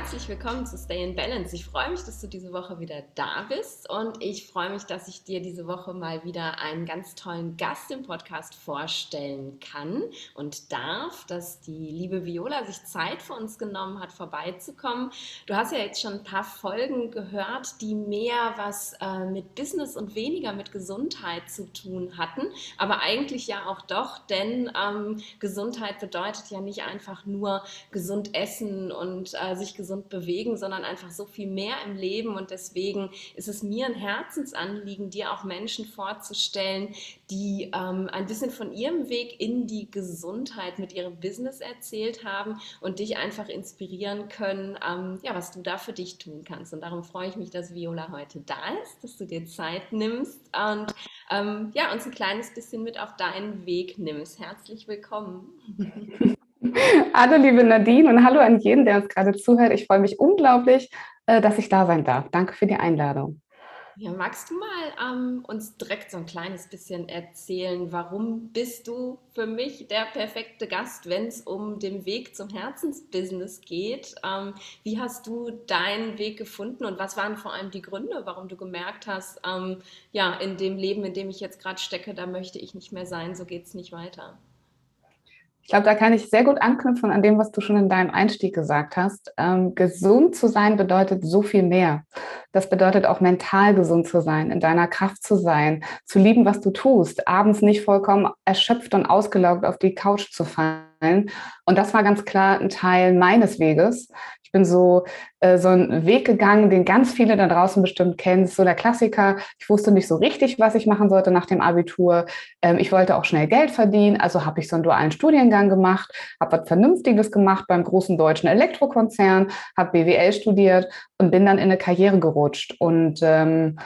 Herzlich willkommen zu Stay in Balance. Ich freue mich, dass du diese Woche wieder da bist und ich freue mich, dass ich dir diese Woche mal wieder einen ganz tollen Gast im Podcast vorstellen kann und darf, dass die liebe Viola sich Zeit für uns genommen hat, vorbeizukommen. Du hast ja jetzt schon ein paar Folgen gehört, die mehr was äh, mit Business und weniger mit Gesundheit zu tun hatten, aber eigentlich ja auch doch, denn ähm, Gesundheit bedeutet ja nicht einfach nur gesund essen und äh, sich gesund bewegen, sondern einfach so viel mehr im Leben. Und deswegen ist es mir ein Herzensanliegen, dir auch Menschen vorzustellen, die ähm, ein bisschen von ihrem Weg in die Gesundheit mit ihrem Business erzählt haben und dich einfach inspirieren können, ähm, ja, was du da für dich tun kannst. Und darum freue ich mich, dass Viola heute da ist, dass du dir Zeit nimmst und ähm, ja, uns ein kleines bisschen mit auf deinen Weg nimmst. Herzlich willkommen. Hallo, liebe Nadine und hallo an jeden, der uns gerade zuhört. Ich freue mich unglaublich, äh, dass ich da sein darf. Danke für die Einladung. Ja, magst du mal ähm, uns direkt so ein kleines bisschen erzählen, warum bist du für mich der perfekte Gast, wenn es um den Weg zum Herzensbusiness geht? Ähm, wie hast du deinen Weg gefunden und was waren vor allem die Gründe, warum du gemerkt hast, ähm, ja, in dem Leben, in dem ich jetzt gerade stecke, da möchte ich nicht mehr sein, so geht es nicht weiter? Ich glaube, da kann ich sehr gut anknüpfen an dem, was du schon in deinem Einstieg gesagt hast. Ähm, gesund zu sein bedeutet so viel mehr. Das bedeutet auch mental gesund zu sein, in deiner Kraft zu sein, zu lieben, was du tust, abends nicht vollkommen erschöpft und ausgelaugt auf die Couch zu fallen. Und das war ganz klar ein Teil meines Weges. Ich bin so, äh, so einen Weg gegangen, den ganz viele da draußen bestimmt kennen. Das ist so der Klassiker. Ich wusste nicht so richtig, was ich machen sollte nach dem Abitur. Ähm, ich wollte auch schnell Geld verdienen, also habe ich so einen dualen Studiengang gemacht, habe was Vernünftiges gemacht beim großen deutschen Elektrokonzern, habe BWL studiert und bin dann in eine Karriere gerutscht und ähm,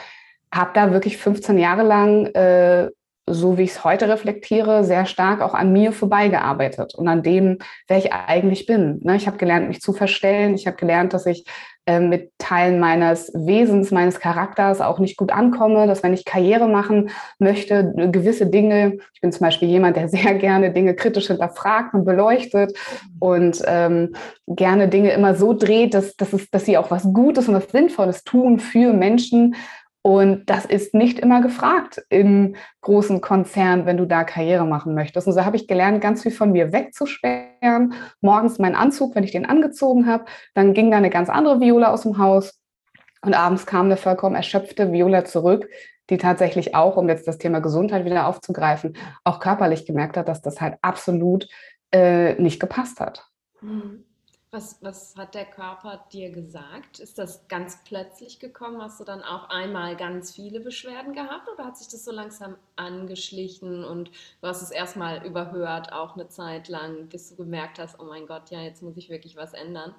habe da wirklich 15 Jahre lang äh, so wie ich es heute reflektiere, sehr stark auch an mir vorbeigearbeitet und an dem, wer ich eigentlich bin. Ne? Ich habe gelernt, mich zu verstellen. Ich habe gelernt, dass ich äh, mit Teilen meines Wesens, meines Charakters auch nicht gut ankomme, dass wenn ich Karriere machen möchte, gewisse Dinge, ich bin zum Beispiel jemand, der sehr gerne Dinge kritisch hinterfragt und beleuchtet und ähm, gerne Dinge immer so dreht, dass, dass, es, dass sie auch was Gutes und was Sinnvolles tun für Menschen, und das ist nicht immer gefragt im großen Konzern, wenn du da Karriere machen möchtest. Und so habe ich gelernt, ganz viel von mir wegzusperren. Morgens meinen Anzug, wenn ich den angezogen habe, dann ging da eine ganz andere Viola aus dem Haus. Und abends kam eine vollkommen erschöpfte Viola zurück, die tatsächlich auch, um jetzt das Thema Gesundheit wieder aufzugreifen, auch körperlich gemerkt hat, dass das halt absolut äh, nicht gepasst hat. Mhm. Was, was hat der Körper dir gesagt? Ist das ganz plötzlich gekommen? Hast du dann auch einmal ganz viele Beschwerden gehabt oder hat sich das so langsam angeschlichen und du hast es erstmal überhört, auch eine Zeit lang, bis du gemerkt hast, oh mein Gott, ja, jetzt muss ich wirklich was ändern?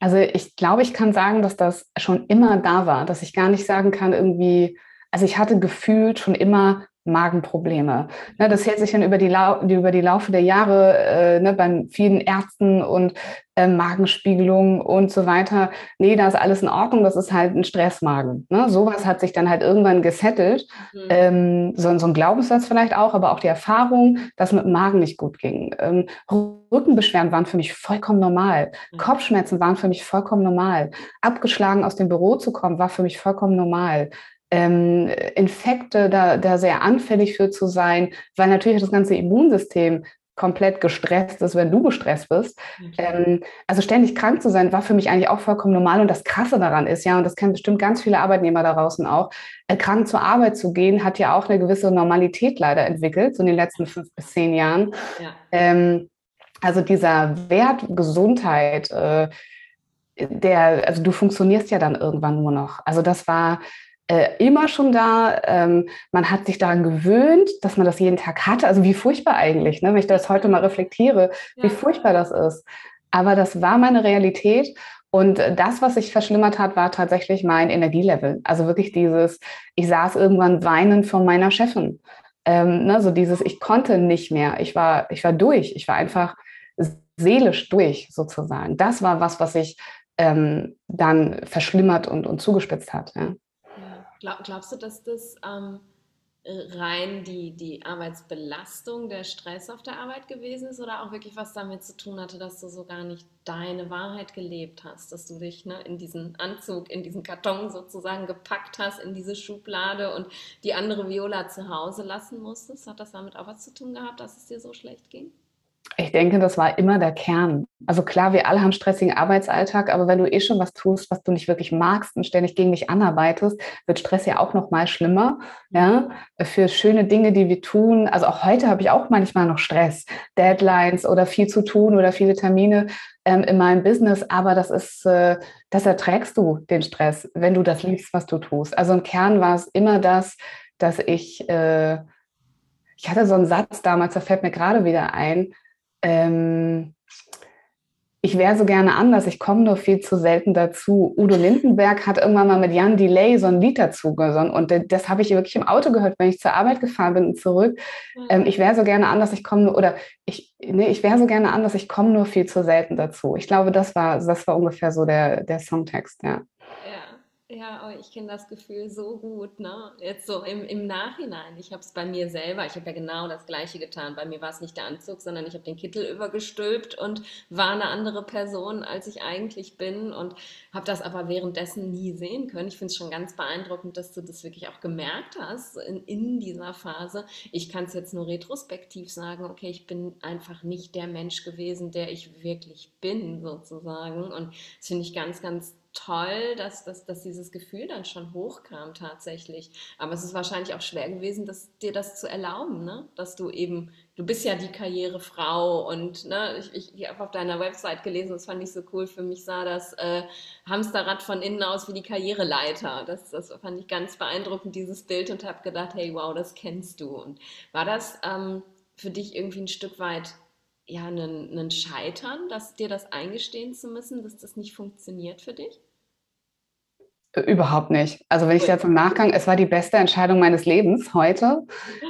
Also ich glaube, ich kann sagen, dass das schon immer da war, dass ich gar nicht sagen kann, irgendwie, also ich hatte gefühlt schon immer Magenprobleme. Ne, das hält sich dann über die, Lau über die Laufe der Jahre äh, ne, bei vielen Ärzten und äh, Magenspiegelung und so weiter. Nee, da ist alles in Ordnung, das ist halt ein Stressmagen. Ne? Sowas hat sich dann halt irgendwann gesettelt. Mhm. Ähm, so, so, ein Glaubenssatz vielleicht auch, aber auch die Erfahrung, dass mit dem Magen nicht gut ging. Ähm, Rückenbeschwerden waren für mich vollkommen normal. Mhm. Kopfschmerzen waren für mich vollkommen normal. Abgeschlagen aus dem Büro zu kommen, war für mich vollkommen normal ähm, Infekte da, da sehr anfällig für zu sein, weil natürlich das ganze Immunsystem komplett gestresst ist, wenn du gestresst bist. Ähm, also ständig krank zu sein, war für mich eigentlich auch vollkommen normal. Und das Krasse daran ist ja, und das kennen bestimmt ganz viele Arbeitnehmer da draußen auch, äh, krank zur Arbeit zu gehen, hat ja auch eine gewisse Normalität leider entwickelt, so in den letzten fünf bis zehn Jahren. Ja. Ähm, also dieser Wert Gesundheit, äh, der, also du funktionierst ja dann irgendwann nur noch. Also das war äh, immer schon da. Ähm, man hat sich daran gewöhnt, dass man das jeden Tag hatte. Also wie furchtbar eigentlich, ne? wenn ich das heute mal reflektiere, ja. wie furchtbar das ist. Aber das war meine Realität. Und das, was sich verschlimmert hat, war tatsächlich mein Energielevel. Also wirklich dieses, ich saß irgendwann weinend vor meiner Chefin. Ähm, ne, so dieses, ich konnte nicht mehr. Ich war, ich war durch. Ich war einfach seelisch durch, sozusagen. Das war was, was sich ähm, dann verschlimmert und, und zugespitzt hat. Ja. Glaub, glaubst du, dass das ähm, rein die, die Arbeitsbelastung, der Stress auf der Arbeit gewesen ist oder auch wirklich was damit zu tun hatte, dass du so gar nicht deine Wahrheit gelebt hast, dass du dich ne, in diesen Anzug, in diesen Karton sozusagen gepackt hast, in diese Schublade und die andere Viola zu Hause lassen musstest? Hat das damit auch was zu tun gehabt, dass es dir so schlecht ging? Ich denke, das war immer der Kern. Also klar, wir alle haben stressigen Arbeitsalltag, aber wenn du eh schon was tust, was du nicht wirklich magst und ständig gegen dich anarbeitest, wird Stress ja auch noch mal schlimmer. Ja, für schöne Dinge, die wir tun. Also auch heute habe ich auch manchmal noch Stress, Deadlines oder viel zu tun oder viele Termine ähm, in meinem Business. Aber das ist, äh, das erträgst du den Stress, wenn du das liebst, was du tust. Also im Kern war es immer das, dass ich äh, ich hatte so einen Satz damals, da fällt mir gerade wieder ein, ähm, ich wäre so gerne anders, ich komme nur viel zu selten dazu. Udo Lindenberg hat irgendwann mal mit Jan Delay so ein Lied dazu gesungen und das habe ich wirklich im Auto gehört, wenn ich zur Arbeit gefahren bin und zurück. Ähm, ich wäre so gerne anders, ich komme nur, oder ich, nee, ich wäre so gerne anders, ich komme nur viel zu selten dazu. Ich glaube, das war, das war ungefähr so der, der Songtext, ja. Ja, aber ich kenne das Gefühl so gut, ne? Jetzt so im, im Nachhinein. Ich habe es bei mir selber, ich habe ja genau das Gleiche getan. Bei mir war es nicht der Anzug, sondern ich habe den Kittel übergestülpt und war eine andere Person, als ich eigentlich bin und habe das aber währenddessen nie sehen können. Ich finde es schon ganz beeindruckend, dass du das wirklich auch gemerkt hast in, in dieser Phase. Ich kann es jetzt nur retrospektiv sagen, okay, ich bin einfach nicht der Mensch gewesen, der ich wirklich bin, sozusagen. Und das finde ich ganz, ganz toll, dass, dass, dass dieses Gefühl dann schon hochkam tatsächlich. Aber es ist wahrscheinlich auch schwer gewesen, dass, dir das zu erlauben, ne? dass du eben, du bist ja die Karrierefrau und ne, ich, ich, habe auf deiner Website gelesen, das fand ich so cool, für mich sah das äh, Hamsterrad von innen aus wie die Karriereleiter. Das, das fand ich ganz beeindruckend, dieses Bild und habe gedacht, hey, wow, das kennst du. Und war das ähm, für dich irgendwie ein Stück weit ja, einen, einen Scheitern, dass dir das eingestehen zu müssen, dass das nicht funktioniert für dich? Überhaupt nicht. Also wenn ich jetzt im Nachgang, es war die beste Entscheidung meines Lebens heute.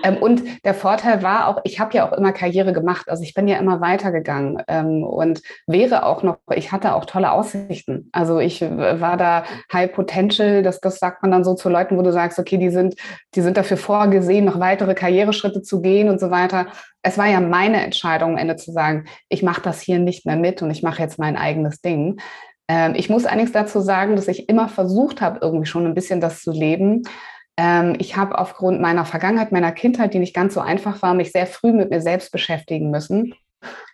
Ähm, und der Vorteil war auch, ich habe ja auch immer Karriere gemacht. Also ich bin ja immer weitergegangen ähm, und wäre auch noch, ich hatte auch tolle Aussichten. Also ich war da High Potential, das, das sagt man dann so zu Leuten, wo du sagst, okay, die sind, die sind dafür vorgesehen, noch weitere Karriereschritte zu gehen und so weiter. Es war ja meine Entscheidung, am Ende zu sagen, ich mache das hier nicht mehr mit und ich mache jetzt mein eigenes Ding. Ähm, ich muss allerdings dazu sagen, dass ich immer versucht habe, irgendwie schon ein bisschen das zu leben. Ähm, ich habe aufgrund meiner Vergangenheit, meiner Kindheit, die nicht ganz so einfach war, mich sehr früh mit mir selbst beschäftigen müssen.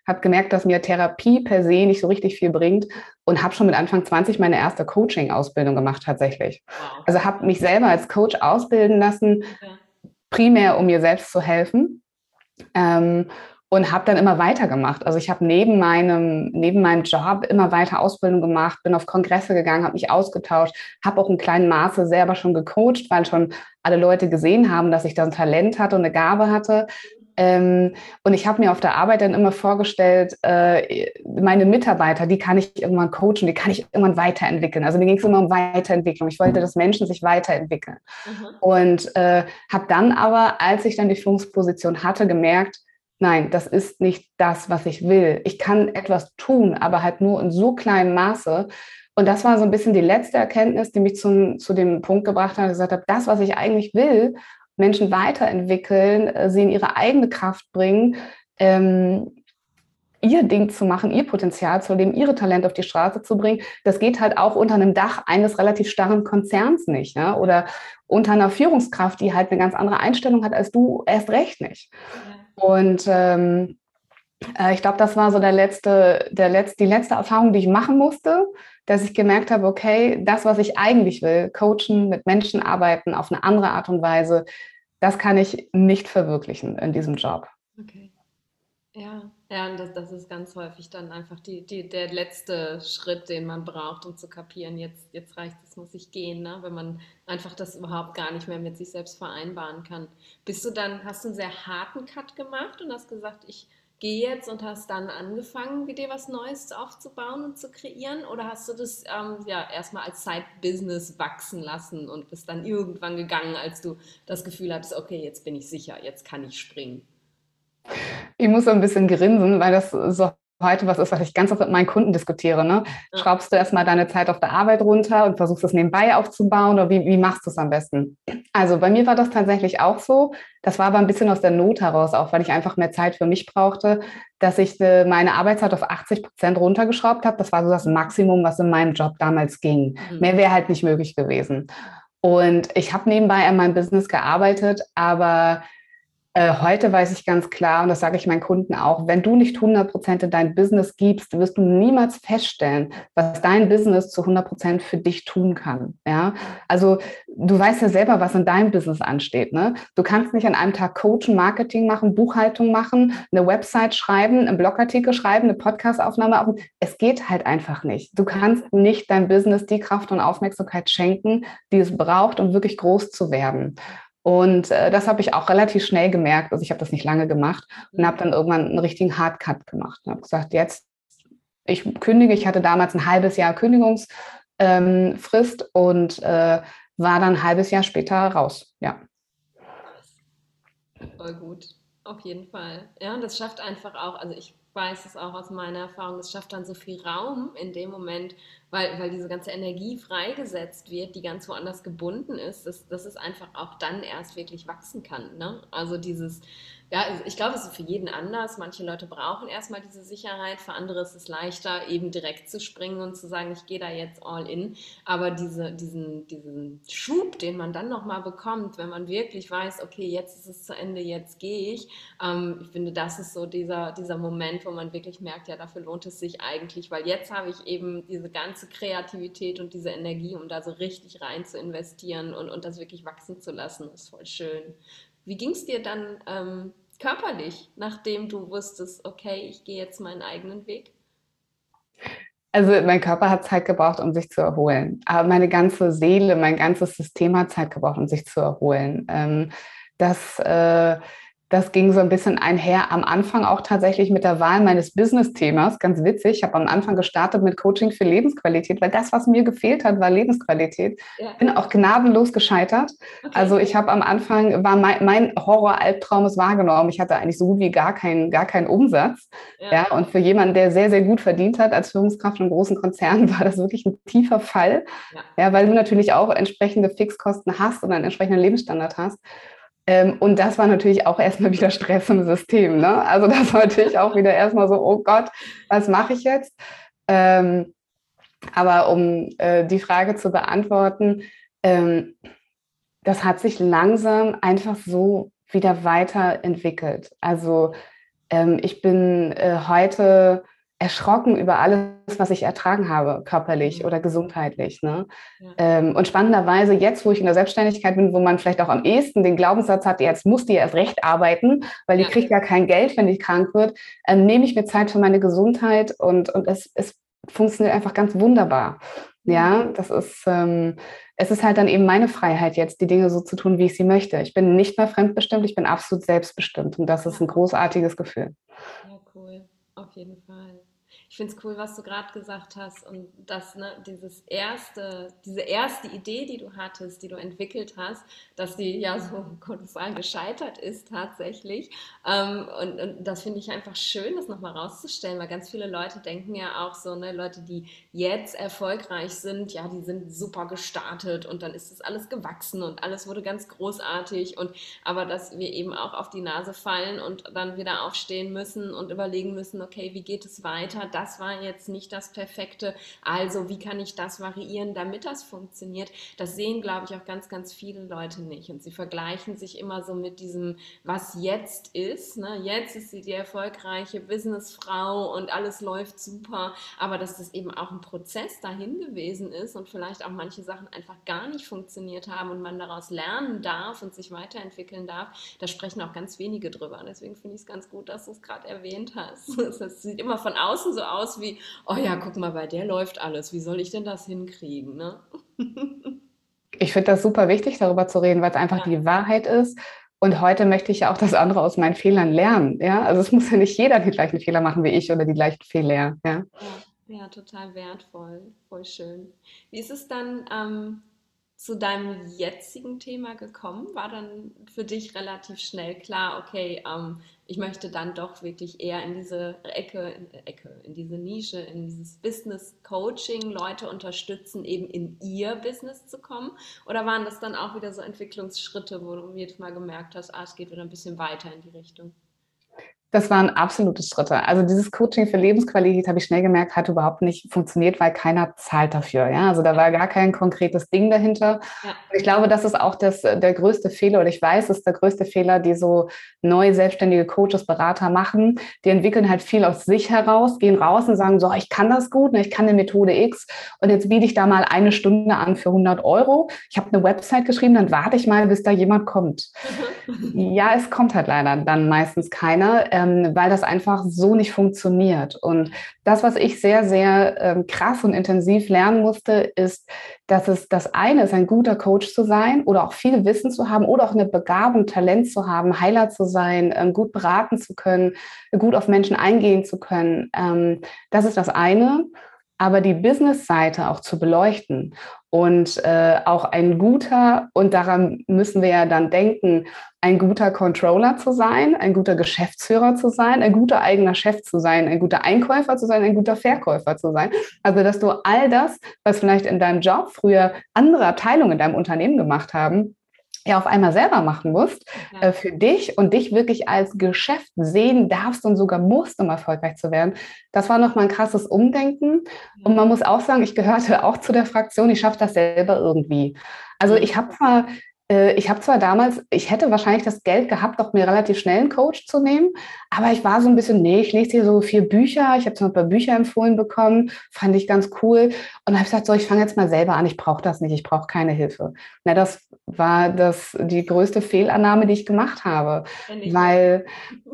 Habe gemerkt, dass mir Therapie per se nicht so richtig viel bringt und habe schon mit Anfang 20 meine erste Coaching-Ausbildung gemacht tatsächlich. Wow. Also habe mich selber als Coach ausbilden lassen, primär um mir selbst zu helfen. Ähm, und habe dann immer weitergemacht. Also ich habe neben meinem, neben meinem Job immer weiter Ausbildung gemacht, bin auf Kongresse gegangen, habe mich ausgetauscht, habe auch in kleinem Maße selber schon gecoacht, weil schon alle Leute gesehen haben, dass ich da ein Talent hatte und eine Gabe hatte. Ähm, und ich habe mir auf der Arbeit dann immer vorgestellt, äh, meine Mitarbeiter, die kann ich irgendwann coachen, die kann ich irgendwann weiterentwickeln. Also mir ging es immer um Weiterentwicklung. Ich wollte, dass Menschen sich weiterentwickeln. Mhm. Und äh, habe dann aber, als ich dann die Führungsposition hatte, gemerkt, nein, das ist nicht das, was ich will. Ich kann etwas tun, aber halt nur in so kleinem Maße. Und das war so ein bisschen die letzte Erkenntnis, die mich zum, zu dem Punkt gebracht hat, gesagt habe, das, was ich eigentlich will, Menschen weiterentwickeln, äh, sie in ihre eigene Kraft bringen, ähm, ihr Ding zu machen, ihr Potenzial zu leben, ihre Talente auf die Straße zu bringen, das geht halt auch unter einem Dach eines relativ starren Konzerns nicht. Ja? Oder unter einer Führungskraft, die halt eine ganz andere Einstellung hat als du, erst recht nicht. Ja. Und ähm, äh, ich glaube, das war so der letzte, der letzte, die letzte Erfahrung, die ich machen musste, dass ich gemerkt habe, okay, das, was ich eigentlich will, coachen, mit Menschen arbeiten auf eine andere Art und Weise, das kann ich nicht verwirklichen in diesem Job. Okay. Ja, ja, und das, das ist ganz häufig dann einfach die, die, der letzte Schritt, den man braucht, um zu kapieren, jetzt, jetzt reicht es, muss ich gehen, ne? wenn man einfach das überhaupt gar nicht mehr mit sich selbst vereinbaren kann. Bist du dann, hast du einen sehr harten Cut gemacht und hast gesagt, ich gehe jetzt und hast dann angefangen, dir was Neues aufzubauen und zu kreieren? Oder hast du das ähm, ja erstmal als Side-Business wachsen lassen und bist dann irgendwann gegangen, als du das Gefühl hattest, okay, jetzt bin ich sicher, jetzt kann ich springen? Ich muss so ein bisschen grinsen, weil das so heute was ist, was ich ganz oft mit meinen Kunden diskutiere. Ne? Schraubst du erstmal deine Zeit auf der Arbeit runter und versuchst es nebenbei aufzubauen oder wie, wie machst du es am besten? Also bei mir war das tatsächlich auch so. Das war aber ein bisschen aus der Not heraus, auch weil ich einfach mehr Zeit für mich brauchte, dass ich äh, meine Arbeitszeit auf 80 Prozent runtergeschraubt habe. Das war so das Maximum, was in meinem Job damals ging. Mhm. Mehr wäre halt nicht möglich gewesen. Und ich habe nebenbei an meinem Business gearbeitet, aber heute weiß ich ganz klar, und das sage ich meinen Kunden auch, wenn du nicht 100 Prozent in dein Business gibst, wirst du niemals feststellen, was dein Business zu 100 Prozent für dich tun kann. Ja, also du weißt ja selber, was in deinem Business ansteht. Ne? Du kannst nicht an einem Tag Coaching, Marketing machen, Buchhaltung machen, eine Website schreiben, einen Blogartikel schreiben, eine Podcastaufnahme aufnehmen. Es geht halt einfach nicht. Du kannst nicht dein Business die Kraft und Aufmerksamkeit schenken, die es braucht, um wirklich groß zu werden. Und äh, das habe ich auch relativ schnell gemerkt. Also ich habe das nicht lange gemacht und habe dann irgendwann einen richtigen Hardcut gemacht. Und habe gesagt, jetzt, ich kündige, ich hatte damals ein halbes Jahr Kündigungsfrist ähm, und äh, war dann ein halbes Jahr später raus. Ja. Voll gut, auf jeden Fall. Ja, und das schafft einfach auch, also ich weiß es auch aus meiner Erfahrung, es schafft dann so viel Raum in dem Moment, weil, weil diese ganze Energie freigesetzt wird, die ganz woanders gebunden ist, dass, dass es einfach auch dann erst wirklich wachsen kann. Ne? Also dieses, ja, also ich glaube, es ist für jeden anders. Manche Leute brauchen erstmal diese Sicherheit, für andere ist es leichter, eben direkt zu springen und zu sagen, ich gehe da jetzt all in. Aber diese, diesen, diesen Schub, den man dann nochmal bekommt, wenn man wirklich weiß, okay, jetzt ist es zu Ende, jetzt gehe ich, ähm, ich finde, das ist so dieser, dieser Moment, wo man wirklich merkt, ja, dafür lohnt es sich eigentlich, weil jetzt habe ich eben diese ganze Kreativität und diese Energie, um da so richtig rein zu investieren und, und das wirklich wachsen zu lassen. Ist voll schön. Wie ging es dir dann ähm, körperlich, nachdem du wusstest, okay, ich gehe jetzt meinen eigenen Weg? Also mein Körper hat Zeit gebraucht, um sich zu erholen. Aber meine ganze Seele, mein ganzes System hat Zeit gebraucht, um sich zu erholen. Ähm, das äh, das ging so ein bisschen einher am Anfang auch tatsächlich mit der Wahl meines Business-Themas. Ganz witzig. Ich habe am Anfang gestartet mit Coaching für Lebensqualität, weil das, was mir gefehlt hat, war Lebensqualität. Ja. Bin auch gnadenlos gescheitert. Okay. Also ich habe am Anfang, war mein, mein Horror-Albtraum ist wahrgenommen. Ich hatte eigentlich so gut wie gar keinen, gar keinen Umsatz. Ja. ja. und für jemanden, der sehr, sehr gut verdient hat als Führungskraft in großen Konzernen, war das wirklich ein tiefer Fall. Ja, ja weil du natürlich auch entsprechende Fixkosten hast und einen entsprechenden Lebensstandard hast. Ähm, und das war natürlich auch erstmal wieder Stress im System. Ne? Also das war natürlich auch wieder erstmal so, oh Gott, was mache ich jetzt? Ähm, aber um äh, die Frage zu beantworten, ähm, das hat sich langsam einfach so wieder weiterentwickelt. Also ähm, ich bin äh, heute erschrocken über alles, was ich ertragen habe, körperlich mhm. oder gesundheitlich. Ne? Ja. Ähm, und spannenderweise, jetzt, wo ich in der Selbstständigkeit bin, wo man vielleicht auch am ehesten den Glaubenssatz hat, jetzt muss die erst recht arbeiten, weil die ja. kriegt ja kein Geld, wenn die krank wird, ähm, nehme ich mir Zeit für meine Gesundheit und, und es, es funktioniert einfach ganz wunderbar. Ja, mhm. das ist, ähm, es ist halt dann eben meine Freiheit jetzt, die Dinge so zu tun, wie ich sie möchte. Ich bin nicht mehr fremdbestimmt, ich bin absolut selbstbestimmt und das ist ein großartiges Gefühl. Ja, cool, auf jeden Fall finde es cool, was du gerade gesagt hast und dass ne, dieses erste, diese erste Idee, die du hattest, die du entwickelt hast, dass die ja so kolossal gescheitert ist tatsächlich. Ähm, und, und, das finde ich einfach schön, das nochmal rauszustellen, weil ganz viele Leute denken ja auch so, ne, Leute, die jetzt erfolgreich sind, ja, die sind super gestartet und dann ist das alles gewachsen und alles wurde ganz großartig und aber dass wir eben auch auf die Nase fallen und dann wieder aufstehen müssen und überlegen müssen, okay, wie geht es weiter? das war jetzt nicht das Perfekte, also wie kann ich das variieren, damit das funktioniert, das sehen, glaube ich, auch ganz, ganz viele Leute nicht. Und sie vergleichen sich immer so mit diesem, was jetzt ist. Ne? Jetzt ist sie die erfolgreiche Businessfrau und alles läuft super, aber dass das eben auch ein Prozess dahin gewesen ist und vielleicht auch manche Sachen einfach gar nicht funktioniert haben und man daraus lernen darf und sich weiterentwickeln darf, da sprechen auch ganz wenige drüber. deswegen finde ich es ganz gut, dass du es gerade erwähnt hast. Es sieht immer von außen so aus wie, oh ja, guck mal, bei der läuft alles. Wie soll ich denn das hinkriegen? Ne? Ich finde das super wichtig, darüber zu reden, weil es einfach ja. die Wahrheit ist. Und heute möchte ich ja auch das andere aus meinen Fehlern lernen. Ja, also es muss ja nicht jeder die gleichen Fehler machen wie ich oder die gleichen Fehler. Ja, ja, ja total wertvoll, voll schön. Wie ist es dann? Ähm, zu deinem jetzigen Thema gekommen? War dann für dich relativ schnell klar, okay, ähm, ich möchte dann doch wirklich eher in diese Ecke, in, Ecke, in diese Nische, in dieses Business Coaching Leute unterstützen, eben in ihr Business zu kommen? Oder waren das dann auch wieder so Entwicklungsschritte, wo du jedes Mal gemerkt hast, ah, es geht wieder ein bisschen weiter in die Richtung? Das waren absolute Schritte. Also dieses Coaching für Lebensqualität habe ich schnell gemerkt, hat überhaupt nicht funktioniert, weil keiner zahlt dafür. Ja, also da war gar kein konkretes Ding dahinter. Ja. Ich glaube, das ist auch das, der größte Fehler, oder ich weiß, es ist der größte Fehler, die so neu selbstständige Coaches, Berater machen. Die entwickeln halt viel aus sich heraus, gehen raus und sagen, so, ich kann das gut, ne, ich kann eine Methode X und jetzt biete ich da mal eine Stunde an für 100 Euro. Ich habe eine Website geschrieben, dann warte ich mal, bis da jemand kommt. ja, es kommt halt leider dann meistens keiner ähm, weil das einfach so nicht funktioniert. Und das, was ich sehr, sehr ähm, krass und intensiv lernen musste, ist, dass es das eine ist, ein guter Coach zu sein oder auch viel Wissen zu haben oder auch eine Begabung, Talent zu haben, Heiler zu sein, ähm, gut beraten zu können, gut auf Menschen eingehen zu können. Ähm, das ist das eine aber die Business-Seite auch zu beleuchten und äh, auch ein guter, und daran müssen wir ja dann denken, ein guter Controller zu sein, ein guter Geschäftsführer zu sein, ein guter eigener Chef zu sein, ein guter Einkäufer zu sein, ein guter Verkäufer zu sein. Also, dass du all das, was vielleicht in deinem Job früher andere Abteilungen in deinem Unternehmen gemacht haben, ja auf einmal selber machen musst ja. äh, für dich und dich wirklich als Geschäft sehen darfst und sogar musst, um erfolgreich zu werden. Das war nochmal ein krasses Umdenken. Ja. Und man muss auch sagen, ich gehörte auch zu der Fraktion, ich schaffe das selber irgendwie. Also ich habe zwar ich habe zwar damals, ich hätte wahrscheinlich das Geld gehabt, auch mir relativ schnell einen Coach zu nehmen, aber ich war so ein bisschen, nee, ich lese hier so vier Bücher, ich habe zum Beispiel Bücher empfohlen bekommen, fand ich ganz cool. Und habe gesagt, so, ich fange jetzt mal selber an, ich brauche das nicht, ich brauche keine Hilfe. Na, das war das die größte Fehlannahme, die ich gemacht habe, weil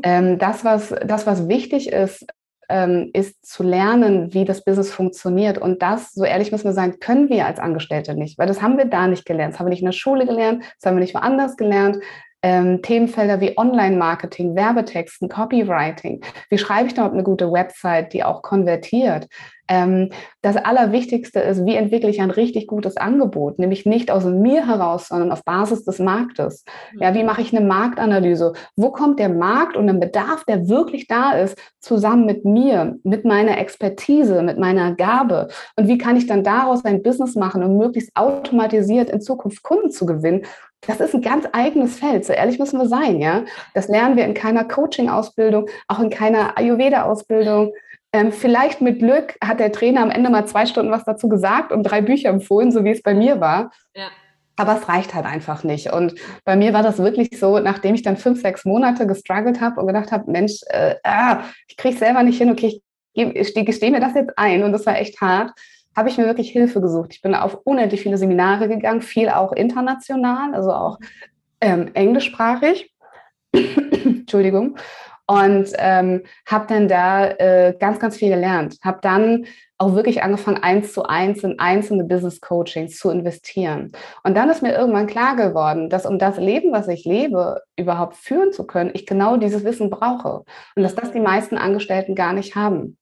ähm, das, was das, was wichtig ist, ähm, ist zu lernen, wie das Business funktioniert. Und das, so ehrlich müssen wir sein, können wir als Angestellte nicht, weil das haben wir da nicht gelernt. Das haben wir nicht in der Schule gelernt, das haben wir nicht woanders gelernt ähm, Themenfelder wie Online-Marketing, Werbetexten, Copywriting. Wie schreibe ich da eine gute Website, die auch konvertiert? Ähm, das Allerwichtigste ist, wie entwickle ich ein richtig gutes Angebot, nämlich nicht aus mir heraus, sondern auf Basis des Marktes. Ja, wie mache ich eine Marktanalyse? Wo kommt der Markt und ein Bedarf, der wirklich da ist, zusammen mit mir, mit meiner Expertise, mit meiner Gabe? Und wie kann ich dann daraus ein Business machen, um möglichst automatisiert in Zukunft Kunden zu gewinnen das ist ein ganz eigenes Feld, so ehrlich müssen wir sein, ja. Das lernen wir in keiner Coaching-Ausbildung, auch in keiner Ayurveda-Ausbildung. Ähm, vielleicht mit Glück hat der Trainer am Ende mal zwei Stunden was dazu gesagt und drei Bücher empfohlen, so wie es bei mir war. Ja. Aber es reicht halt einfach nicht. Und bei mir war das wirklich so, nachdem ich dann fünf, sechs Monate gestruggelt habe und gedacht habe, Mensch, äh, ah, ich kriege es selber nicht hin, okay, ich gestehe mir das jetzt ein. Und das war echt hart habe ich mir wirklich Hilfe gesucht. Ich bin auf unendlich viele Seminare gegangen, viel auch international, also auch ähm, englischsprachig. Entschuldigung. Und ähm, habe dann da äh, ganz, ganz viel gelernt. Habe dann auch wirklich angefangen, eins zu eins in einzelne Business Coachings zu investieren. Und dann ist mir irgendwann klar geworden, dass um das Leben, was ich lebe, überhaupt führen zu können, ich genau dieses Wissen brauche. Und dass das die meisten Angestellten gar nicht haben.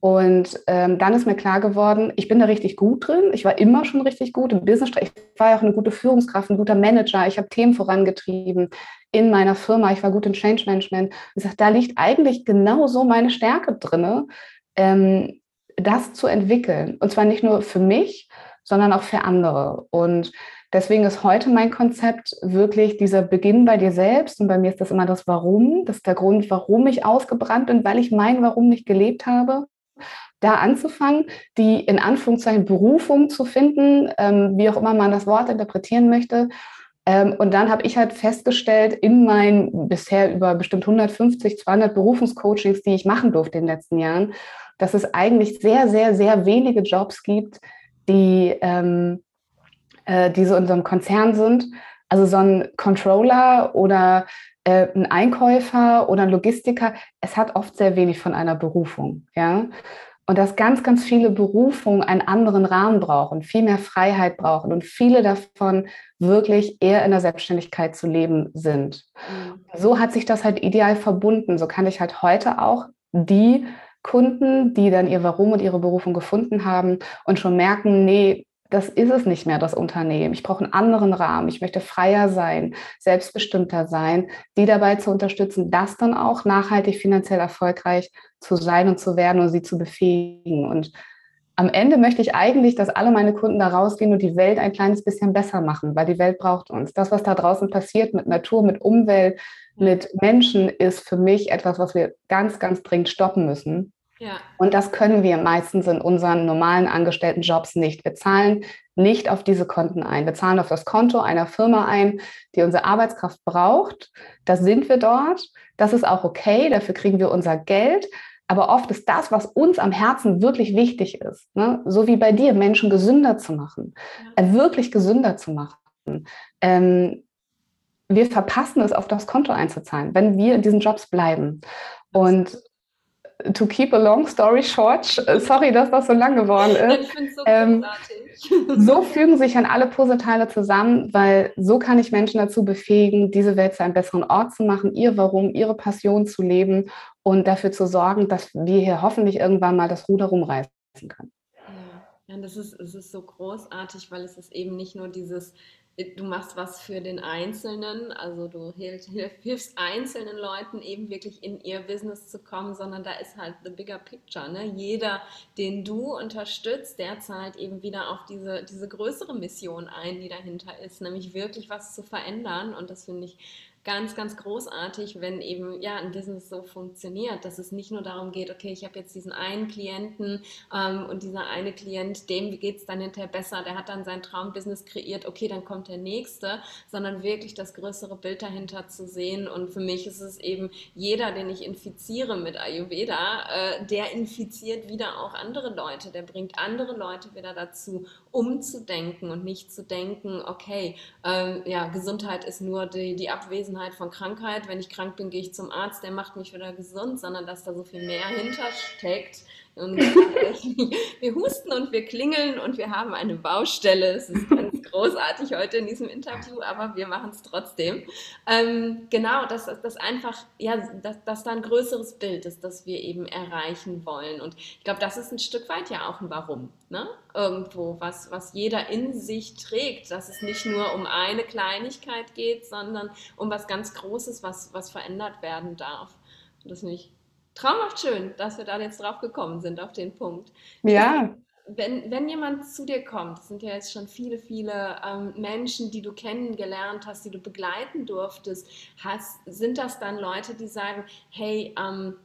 Und ähm, dann ist mir klar geworden, ich bin da richtig gut drin. Ich war immer schon richtig gut im Business. Ich war ja auch eine gute Führungskraft, ein guter Manager. Ich habe Themen vorangetrieben in meiner Firma. Ich war gut im Change Management. Ich sage, da liegt eigentlich genau so meine Stärke drin. Ähm, das zu entwickeln. Und zwar nicht nur für mich, sondern auch für andere. Und deswegen ist heute mein Konzept wirklich dieser Beginn bei dir selbst. Und bei mir ist das immer das Warum. Das ist der Grund, warum ich ausgebrannt bin, weil ich mein Warum nicht gelebt habe. Da anzufangen, die in Anführungszeichen Berufung zu finden, ähm, wie auch immer man das Wort interpretieren möchte. Ähm, und dann habe ich halt festgestellt, in meinen bisher über bestimmt 150, 200 Berufungscoachings, die ich machen durfte in den letzten Jahren, dass es eigentlich sehr, sehr, sehr wenige Jobs gibt, die, ähm, äh, die so in so einem Konzern sind. Also so ein Controller oder äh, ein Einkäufer oder ein Logistiker, es hat oft sehr wenig von einer Berufung. Ja? Und dass ganz, ganz viele Berufungen einen anderen Rahmen brauchen, viel mehr Freiheit brauchen und viele davon wirklich eher in der Selbstständigkeit zu leben sind. Mhm. So hat sich das halt ideal verbunden. So kann ich halt heute auch die Kunden, die dann ihr Warum und ihre Berufung gefunden haben und schon merken, nee, das ist es nicht mehr, das Unternehmen. Ich brauche einen anderen Rahmen. Ich möchte freier sein, selbstbestimmter sein, die dabei zu unterstützen, das dann auch nachhaltig finanziell erfolgreich zu sein und zu werden und sie zu befähigen. Und am Ende möchte ich eigentlich, dass alle meine Kunden da rausgehen und die Welt ein kleines bisschen besser machen, weil die Welt braucht uns. Das, was da draußen passiert mit Natur, mit Umwelt, mit Menschen, ist für mich etwas, was wir ganz, ganz dringend stoppen müssen. Ja. Und das können wir meistens in unseren normalen angestellten Jobs nicht. Wir zahlen nicht auf diese Konten ein. Wir zahlen auf das Konto einer Firma ein, die unsere Arbeitskraft braucht. Da sind wir dort. Das ist auch okay. Dafür kriegen wir unser Geld. Aber oft ist das, was uns am Herzen wirklich wichtig ist, ne? so wie bei dir, Menschen gesünder zu machen, ja. äh, wirklich gesünder zu machen. Ähm, wir verpassen es, auf das Konto einzuzahlen, wenn wir in diesen Jobs bleiben. Und to keep a long story short, sorry, dass das so lang geworden ist. So ähm, so fügen sich dann alle Puzzleteile zusammen, weil so kann ich Menschen dazu befähigen, diese Welt zu einem besseren Ort zu machen, ihr Warum, ihre Passion zu leben und dafür zu sorgen, dass wir hier hoffentlich irgendwann mal das Ruder rumreißen können. Ja, das ist, es ist so großartig, weil es ist eben nicht nur dieses du machst was für den Einzelnen, also du hilf, hilfst einzelnen Leuten eben wirklich in ihr Business zu kommen, sondern da ist halt the bigger picture. Ne? Jeder, den du unterstützt, der zahlt eben wieder auf diese, diese größere Mission ein, die dahinter ist, nämlich wirklich was zu verändern. Und das finde ich ganz, ganz großartig, wenn eben ja ein Business so funktioniert, dass es nicht nur darum geht, okay, ich habe jetzt diesen einen Klienten ähm, und dieser eine Klient, dem geht es dann hinterher besser, der hat dann sein Traumbusiness kreiert, okay, dann kommt der nächste, sondern wirklich das größere Bild dahinter zu sehen. Und für mich ist es eben jeder, den ich infiziere mit Ayurveda, äh, der infiziert wieder auch andere Leute, der bringt andere Leute wieder dazu, umzudenken und nicht zu denken, okay, ähm, ja, Gesundheit ist nur die, die Abwesenheit von Krankheit. Wenn ich krank bin, gehe ich zum Arzt, der macht mich wieder gesund, sondern dass da so viel mehr hintersteckt. Und wir husten und wir klingeln und wir haben eine Baustelle. Es ist ganz großartig heute in diesem Interview, aber wir machen es trotzdem. Ähm, genau, dass das einfach, ja, dass, dass da ein größeres Bild ist, das wir eben erreichen wollen. Und ich glaube, das ist ein Stück weit ja auch ein Warum. Ne? Irgendwo, was, was jeder in sich trägt, dass es nicht nur um eine Kleinigkeit geht, sondern um was ganz Großes, was, was verändert werden darf. Und das finde ich traumhaft schön, dass wir da jetzt drauf gekommen sind, auf den Punkt. Ja. Wenn, wenn jemand zu dir kommt, das sind ja jetzt schon viele, viele ähm, Menschen, die du kennengelernt hast, die du begleiten durftest, hast, sind das dann Leute, die sagen, hey, ähm,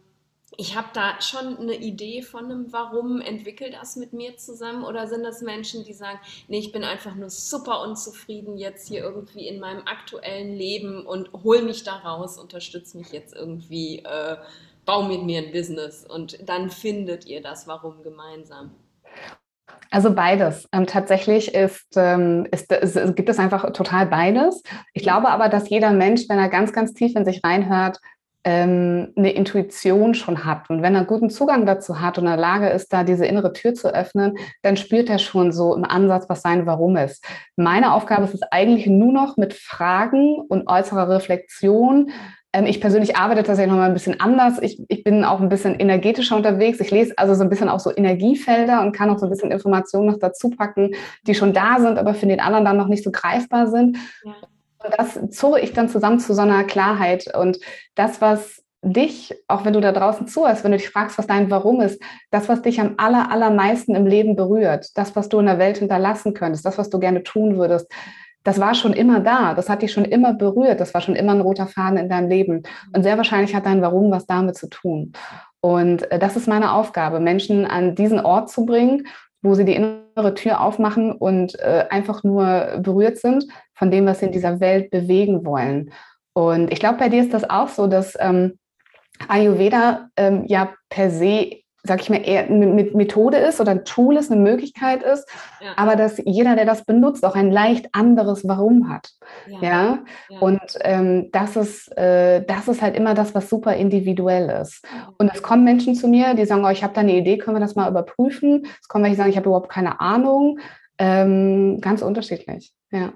ich habe da schon eine Idee von einem Warum, entwickelt das mit mir zusammen? Oder sind das Menschen, die sagen, nee, ich bin einfach nur super unzufrieden jetzt hier irgendwie in meinem aktuellen Leben und hol mich da raus, unterstütze mich jetzt irgendwie äh, bau mit mir ein Business und dann findet ihr das Warum gemeinsam. Also beides. Ähm, tatsächlich ist, ähm, ist, ist, gibt es einfach total beides. Ich glaube aber, dass jeder Mensch, wenn er ganz, ganz tief in sich reinhört, ähm, eine Intuition schon hat. Und wenn er guten Zugang dazu hat und in der Lage ist, da diese innere Tür zu öffnen, dann spürt er schon so im Ansatz, was sein Warum ist. Meine Aufgabe ist es eigentlich nur noch mit Fragen und äußerer Reflexion ich persönlich arbeite tatsächlich noch mal ein bisschen anders. Ich, ich bin auch ein bisschen energetischer unterwegs. Ich lese also so ein bisschen auch so Energiefelder und kann auch so ein bisschen Informationen noch dazu packen, die schon da sind, aber für den anderen dann noch nicht so greifbar sind. Ja. Und das zurre ich dann zusammen zu so einer Klarheit. Und das, was dich, auch wenn du da draußen zuhörst, wenn du dich fragst, was dein Warum ist, das, was dich am aller, allermeisten im Leben berührt, das, was du in der Welt hinterlassen könntest, das, was du gerne tun würdest, das war schon immer da, das hat dich schon immer berührt, das war schon immer ein roter Faden in deinem Leben. Und sehr wahrscheinlich hat dein Warum was damit zu tun. Und äh, das ist meine Aufgabe, Menschen an diesen Ort zu bringen, wo sie die innere Tür aufmachen und äh, einfach nur berührt sind von dem, was sie in dieser Welt bewegen wollen. Und ich glaube, bei dir ist das auch so, dass ähm, Ayurveda ähm, ja per se sag ich mal, eher eine Methode ist oder ein Tool ist, eine Möglichkeit ist, ja. aber dass jeder, der das benutzt, auch ein leicht anderes Warum hat. Ja. ja? ja. Und ähm, das, ist, äh, das ist halt immer das, was super individuell ist. Und es kommen Menschen zu mir, die sagen, oh, ich habe da eine Idee, können wir das mal überprüfen? Es kommen welche, die sagen, ich habe überhaupt keine Ahnung. Ähm, ganz unterschiedlich, ja.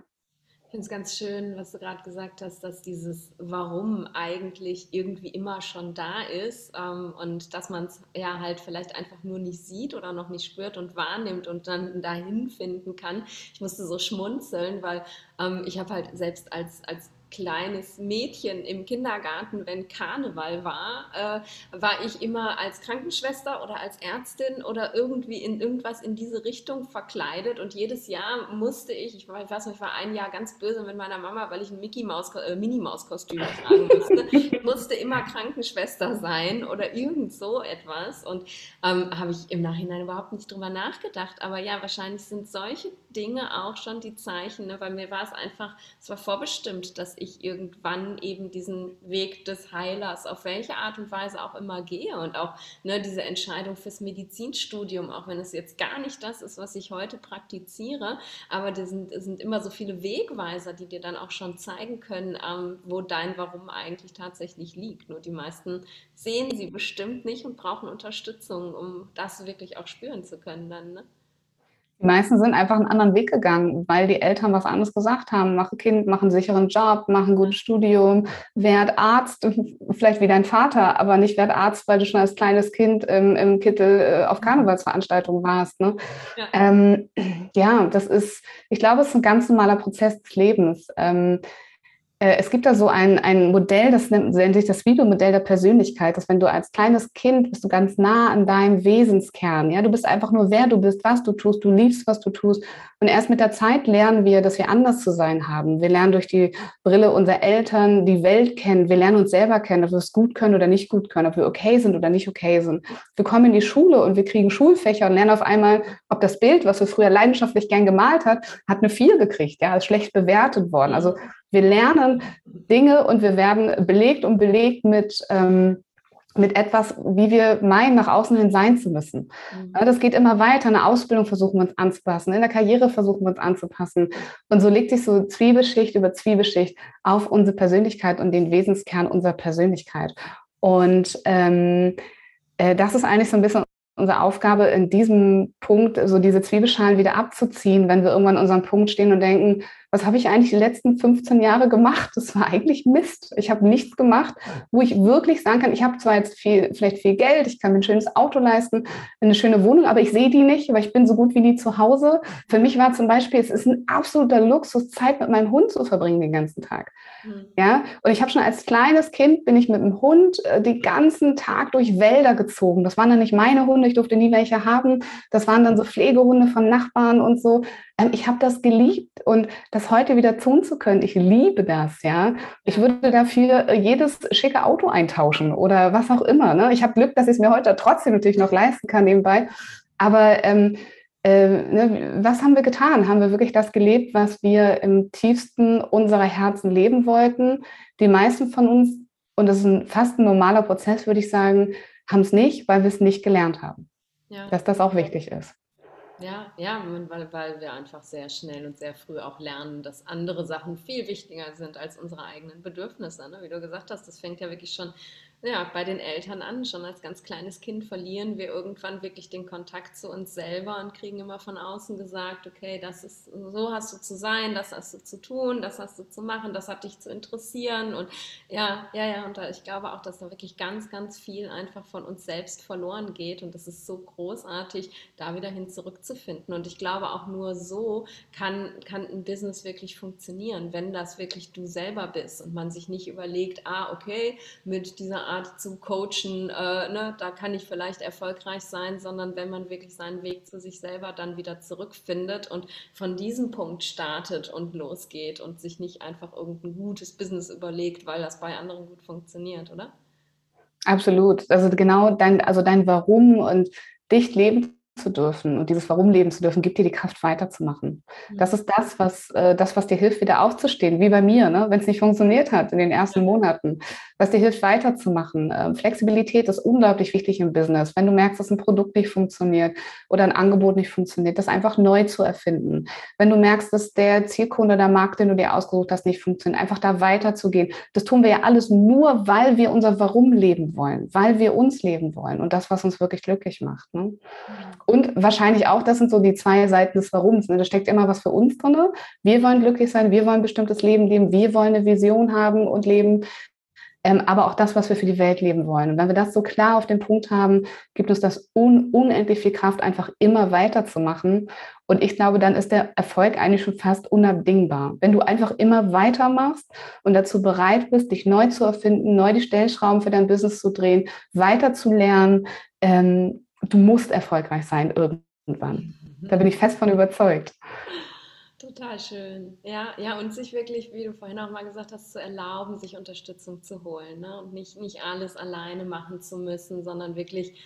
Ich finde es ganz schön, was du gerade gesagt hast, dass dieses Warum eigentlich irgendwie immer schon da ist ähm, und dass man es ja halt vielleicht einfach nur nicht sieht oder noch nicht spürt und wahrnimmt und dann dahin finden kann. Ich musste so schmunzeln, weil ähm, ich habe halt selbst als, als kleines Mädchen im Kindergarten, wenn Karneval war, äh, war ich immer als Krankenschwester oder als Ärztin oder irgendwie in irgendwas in diese Richtung verkleidet und jedes Jahr musste ich, ich weiß nicht, ich war ein Jahr ganz böse mit meiner Mama, weil ich ein Mickey Maus, äh, Minnie Maus Kostüm tragen musste. Ich musste immer Krankenschwester sein oder irgend so etwas und ähm, habe ich im Nachhinein überhaupt nicht drüber nachgedacht, aber ja, wahrscheinlich sind solche Dinge auch schon die Zeichen, ne? weil mir war es einfach, es war vorbestimmt, dass ich irgendwann eben diesen Weg des Heilers auf welche Art und Weise auch immer gehe und auch ne, diese Entscheidung fürs Medizinstudium, auch wenn es jetzt gar nicht das ist, was ich heute praktiziere, aber das sind, sind immer so viele Wegweiser, die dir dann auch schon zeigen können, ähm, wo dein Warum eigentlich tatsächlich liegt. Nur die meisten sehen sie bestimmt nicht und brauchen Unterstützung, um das wirklich auch spüren zu können dann. Ne? Die meisten sind einfach einen anderen Weg gegangen, weil die Eltern was anderes gesagt haben. Mach ein Kind, mach einen sicheren Job, mach ein gutes Studium, werd Arzt, vielleicht wie dein Vater, aber nicht werd Arzt, weil du schon als kleines Kind im, im Kittel äh, auf Karnevalsveranstaltungen warst. Ne? Ja. Ähm, ja. das ist, ich glaube, es ist ein ganz normaler Prozess des Lebens. Ähm, äh, es gibt da so ein, ein Modell, das nennt, nennt sich das Videomodell der Persönlichkeit, dass wenn du als kleines Kind bist du ganz nah an deinem Wesenskern, ja, du bist einfach nur wer du bist, was du tust, du liebst, was du tust und erst mit der Zeit lernen wir, dass wir anders zu sein haben. Wir lernen durch die Brille unserer Eltern die Welt kennen, wir lernen uns selber kennen, ob wir es gut können oder nicht gut können, ob wir okay sind oder nicht okay sind. Wir kommen in die Schule und wir kriegen Schulfächer und lernen auf einmal, ob das Bild, was wir früher leidenschaftlich gern gemalt hat, hat eine 4 gekriegt, ja, ist schlecht bewertet worden. Also wir lernen Dinge und wir werden belegt und belegt mit, ähm, mit etwas, wie wir meinen, nach außen hin sein zu müssen. Mhm. Das geht immer weiter. In der Ausbildung versuchen wir uns anzupassen, in der Karriere versuchen wir uns anzupassen. Und so legt sich so Zwiebelschicht über Zwiebelschicht auf unsere Persönlichkeit und den Wesenskern unserer Persönlichkeit. Und ähm, äh, das ist eigentlich so ein bisschen unsere Aufgabe in diesem Punkt, so diese Zwiebelschalen wieder abzuziehen, wenn wir irgendwann an unserem Punkt stehen und denken, was habe ich eigentlich die letzten 15 Jahre gemacht? Das war eigentlich Mist. Ich habe nichts gemacht, wo ich wirklich sagen kann, ich habe zwar jetzt viel, vielleicht viel Geld, ich kann mir ein schönes Auto leisten, eine schöne Wohnung, aber ich sehe die nicht, weil ich bin so gut wie nie zu Hause. Für mich war zum Beispiel, es ist ein absoluter Luxus, Zeit mit meinem Hund zu verbringen den ganzen Tag. Mhm. Ja, und ich habe schon als kleines Kind bin ich mit dem Hund äh, den ganzen Tag durch Wälder gezogen. Das waren dann nicht meine Hunde, ich durfte nie welche haben. Das waren dann so Pflegehunde von Nachbarn und so. Ähm, ich habe das geliebt und das heute wieder tun zu können, ich liebe das, ja. Ich würde dafür äh, jedes schicke Auto eintauschen oder was auch immer. Ne? Ich habe Glück, dass ich es mir heute trotzdem natürlich noch leisten kann nebenbei. Aber ähm, äh, ne, was haben wir getan? Haben wir wirklich das gelebt, was wir im tiefsten unserer Herzen leben wollten? Die meisten von uns, und das ist ein, fast ein normaler Prozess, würde ich sagen, haben es nicht, weil wir es nicht gelernt haben. Ja. Dass das auch wichtig ist. Ja, ja, weil, weil wir einfach sehr schnell und sehr früh auch lernen, dass andere Sachen viel wichtiger sind als unsere eigenen Bedürfnisse. Ne? Wie du gesagt hast, das fängt ja wirklich schon ja, bei den Eltern an. Schon als ganz kleines Kind verlieren wir irgendwann wirklich den Kontakt zu uns selber und kriegen immer von außen gesagt, okay, das ist, so hast du zu sein, das hast du zu tun, das hast du zu machen, das hat dich zu interessieren. Und ja, ja, ja, und ich glaube auch, dass da wirklich ganz, ganz viel einfach von uns selbst verloren geht. Und das ist so großartig, da wieder hin zurückzufinden. Und ich glaube auch nur so kann, kann ein Business wirklich funktionieren, wenn das wirklich du selber bist und man sich nicht überlegt, ah, okay, mit dieser Art zu coachen, äh, ne, da kann ich vielleicht erfolgreich sein, sondern wenn man wirklich seinen Weg zu sich selber dann wieder zurückfindet und von diesem Punkt startet und losgeht und sich nicht einfach irgendein gutes Business überlegt, weil das bei anderen gut funktioniert, oder? Absolut. Also genau dein, also dein Warum und dich leben zu dürfen und dieses Warum leben zu dürfen, gibt dir die Kraft weiterzumachen. Mhm. Das ist das, was, äh, das, was dir hilft, wieder aufzustehen, wie bei mir, ne? wenn es nicht funktioniert hat in den ersten Monaten, was dir hilft, weiterzumachen. Ähm, Flexibilität ist unglaublich wichtig im Business. Wenn du merkst, dass ein Produkt nicht funktioniert oder ein Angebot nicht funktioniert, das einfach neu zu erfinden. Wenn du merkst, dass der Zielkunde, der Markt, den du dir ausgesucht hast, nicht funktioniert, einfach da weiterzugehen. Das tun wir ja alles nur, weil wir unser Warum leben wollen, weil wir uns leben wollen und das, was uns wirklich glücklich macht. Ne? Und wahrscheinlich auch, das sind so die zwei Seiten des Warums. Ne? Da steckt immer was für uns drin. Wir wollen glücklich sein, wir wollen ein bestimmtes Leben leben, wir wollen eine Vision haben und leben ähm, aber auch das, was wir für die Welt leben wollen. Und wenn wir das so klar auf den Punkt haben, gibt uns das un unendlich viel Kraft, einfach immer weiterzumachen. Und ich glaube, dann ist der Erfolg eigentlich schon fast unabdingbar. Wenn du einfach immer weitermachst und dazu bereit bist, dich neu zu erfinden, neu die Stellschrauben für dein Business zu drehen, weiter zu ähm, du musst erfolgreich sein irgendwann. Da bin ich fest von überzeugt. Total schön. Ja, ja, und sich wirklich, wie du vorhin auch mal gesagt hast, zu erlauben, sich Unterstützung zu holen. Ne? Und nicht, nicht alles alleine machen zu müssen, sondern wirklich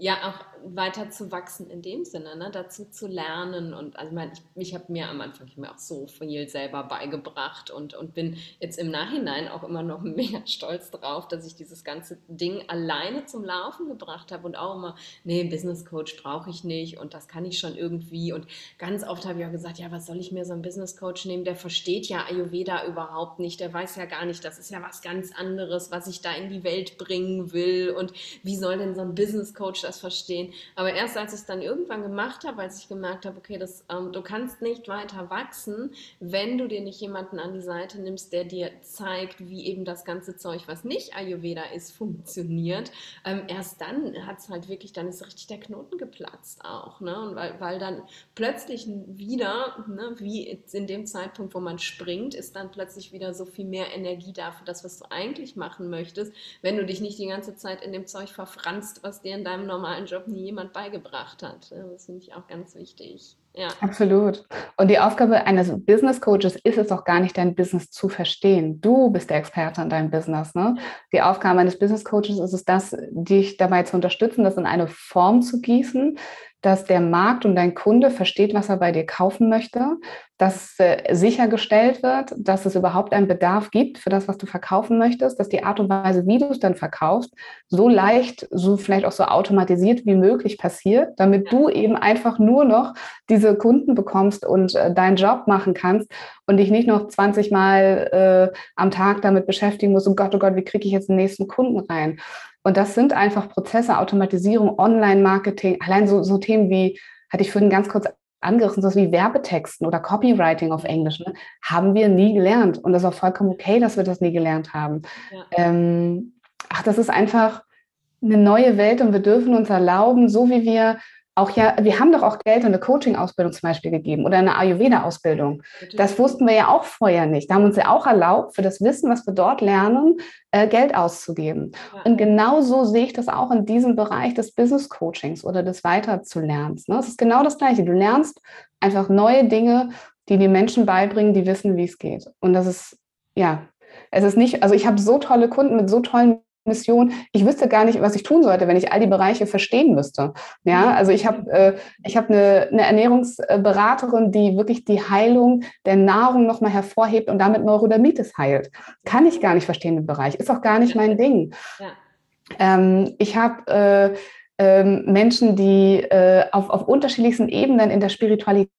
ja auch weiter zu wachsen in dem Sinne, ne? dazu zu lernen. Und also ich meine, ich, ich habe mir am Anfang mir auch so viel selber beigebracht und, und bin jetzt im Nachhinein auch immer noch mega stolz drauf, dass ich dieses ganze Ding alleine zum Laufen gebracht habe und auch immer, nee, Business Coach brauche ich nicht und das kann ich schon irgendwie. Und ganz oft habe ich auch gesagt, ja, was soll ich mir so einen Business Coach nehmen? Der versteht ja Ayurveda überhaupt nicht, der weiß ja gar nicht, das ist ja was ganz anderes, was ich da in die Welt bringen will. Und wie soll denn so ein Business Coach das verstehen. Aber erst als ich es dann irgendwann gemacht habe, als ich gemerkt habe, okay, das, ähm, du kannst nicht weiter wachsen, wenn du dir nicht jemanden an die Seite nimmst, der dir zeigt, wie eben das ganze Zeug, was nicht Ayurveda ist, funktioniert. Ähm, erst dann hat es halt wirklich, dann ist richtig der Knoten geplatzt auch. Ne? Und weil, weil dann plötzlich wieder, ne, wie in dem Zeitpunkt, wo man springt, ist dann plötzlich wieder so viel mehr Energie da für das, was du eigentlich machen möchtest, wenn du dich nicht die ganze Zeit in dem Zeug verfranst, was dir in deinem normalen Job nie jemand beigebracht hat. Das finde ich auch ganz wichtig. Ja. Absolut. Und die Aufgabe eines Business Coaches ist es auch gar nicht, dein Business zu verstehen. Du bist der Experte an deinem Business. Ne? Die Aufgabe eines Business Coaches ist es, das, dich dabei zu unterstützen, das in eine Form zu gießen, dass der Markt und dein Kunde versteht, was er bei dir kaufen möchte, dass äh, sichergestellt wird, dass es überhaupt einen Bedarf gibt für das, was du verkaufen möchtest, dass die Art und Weise, wie du es dann verkaufst, so leicht, so vielleicht auch so automatisiert wie möglich passiert, damit du eben einfach nur noch diese Kunden bekommst und äh, deinen Job machen kannst und dich nicht noch 20 Mal äh, am Tag damit beschäftigen musst, oh Gott, oh Gott, wie kriege ich jetzt den nächsten Kunden rein? Und das sind einfach Prozesse, Automatisierung, Online-Marketing, allein so, so Themen wie, hatte ich vorhin ganz kurz angerissen, so wie Werbetexten oder Copywriting auf Englisch, ne, haben wir nie gelernt. Und das ist auch vollkommen okay, dass wir das nie gelernt haben. Ja. Ähm, ach, das ist einfach eine neue Welt und wir dürfen uns erlauben, so wie wir auch ja, wir haben doch auch Geld in eine Coaching-Ausbildung zum Beispiel gegeben oder eine Ayurveda-Ausbildung. Das wussten wir ja auch vorher nicht. Da haben wir uns ja auch erlaubt, für das Wissen, was wir dort lernen, äh, Geld auszugeben. Ja. Und genau so sehe ich das auch in diesem Bereich des Business-Coachings oder des Weiterzulernens. Ne? Es ist genau das Gleiche. Du lernst einfach neue Dinge, die die Menschen beibringen, die wissen, wie es geht. Und das ist, ja, es ist nicht, also ich habe so tolle Kunden mit so tollen Mission. Ich wüsste gar nicht, was ich tun sollte, wenn ich all die Bereiche verstehen müsste. Ja, mhm. also ich habe äh, ich habe eine, eine Ernährungsberaterin, die wirklich die Heilung der Nahrung nochmal hervorhebt und damit Neurodermitis heilt. Kann ich gar nicht verstehen im Bereich. Ist auch gar nicht mein Ding. Ja. Ähm, ich habe äh, äh, Menschen, die äh, auf, auf unterschiedlichsten Ebenen in der Spiritualität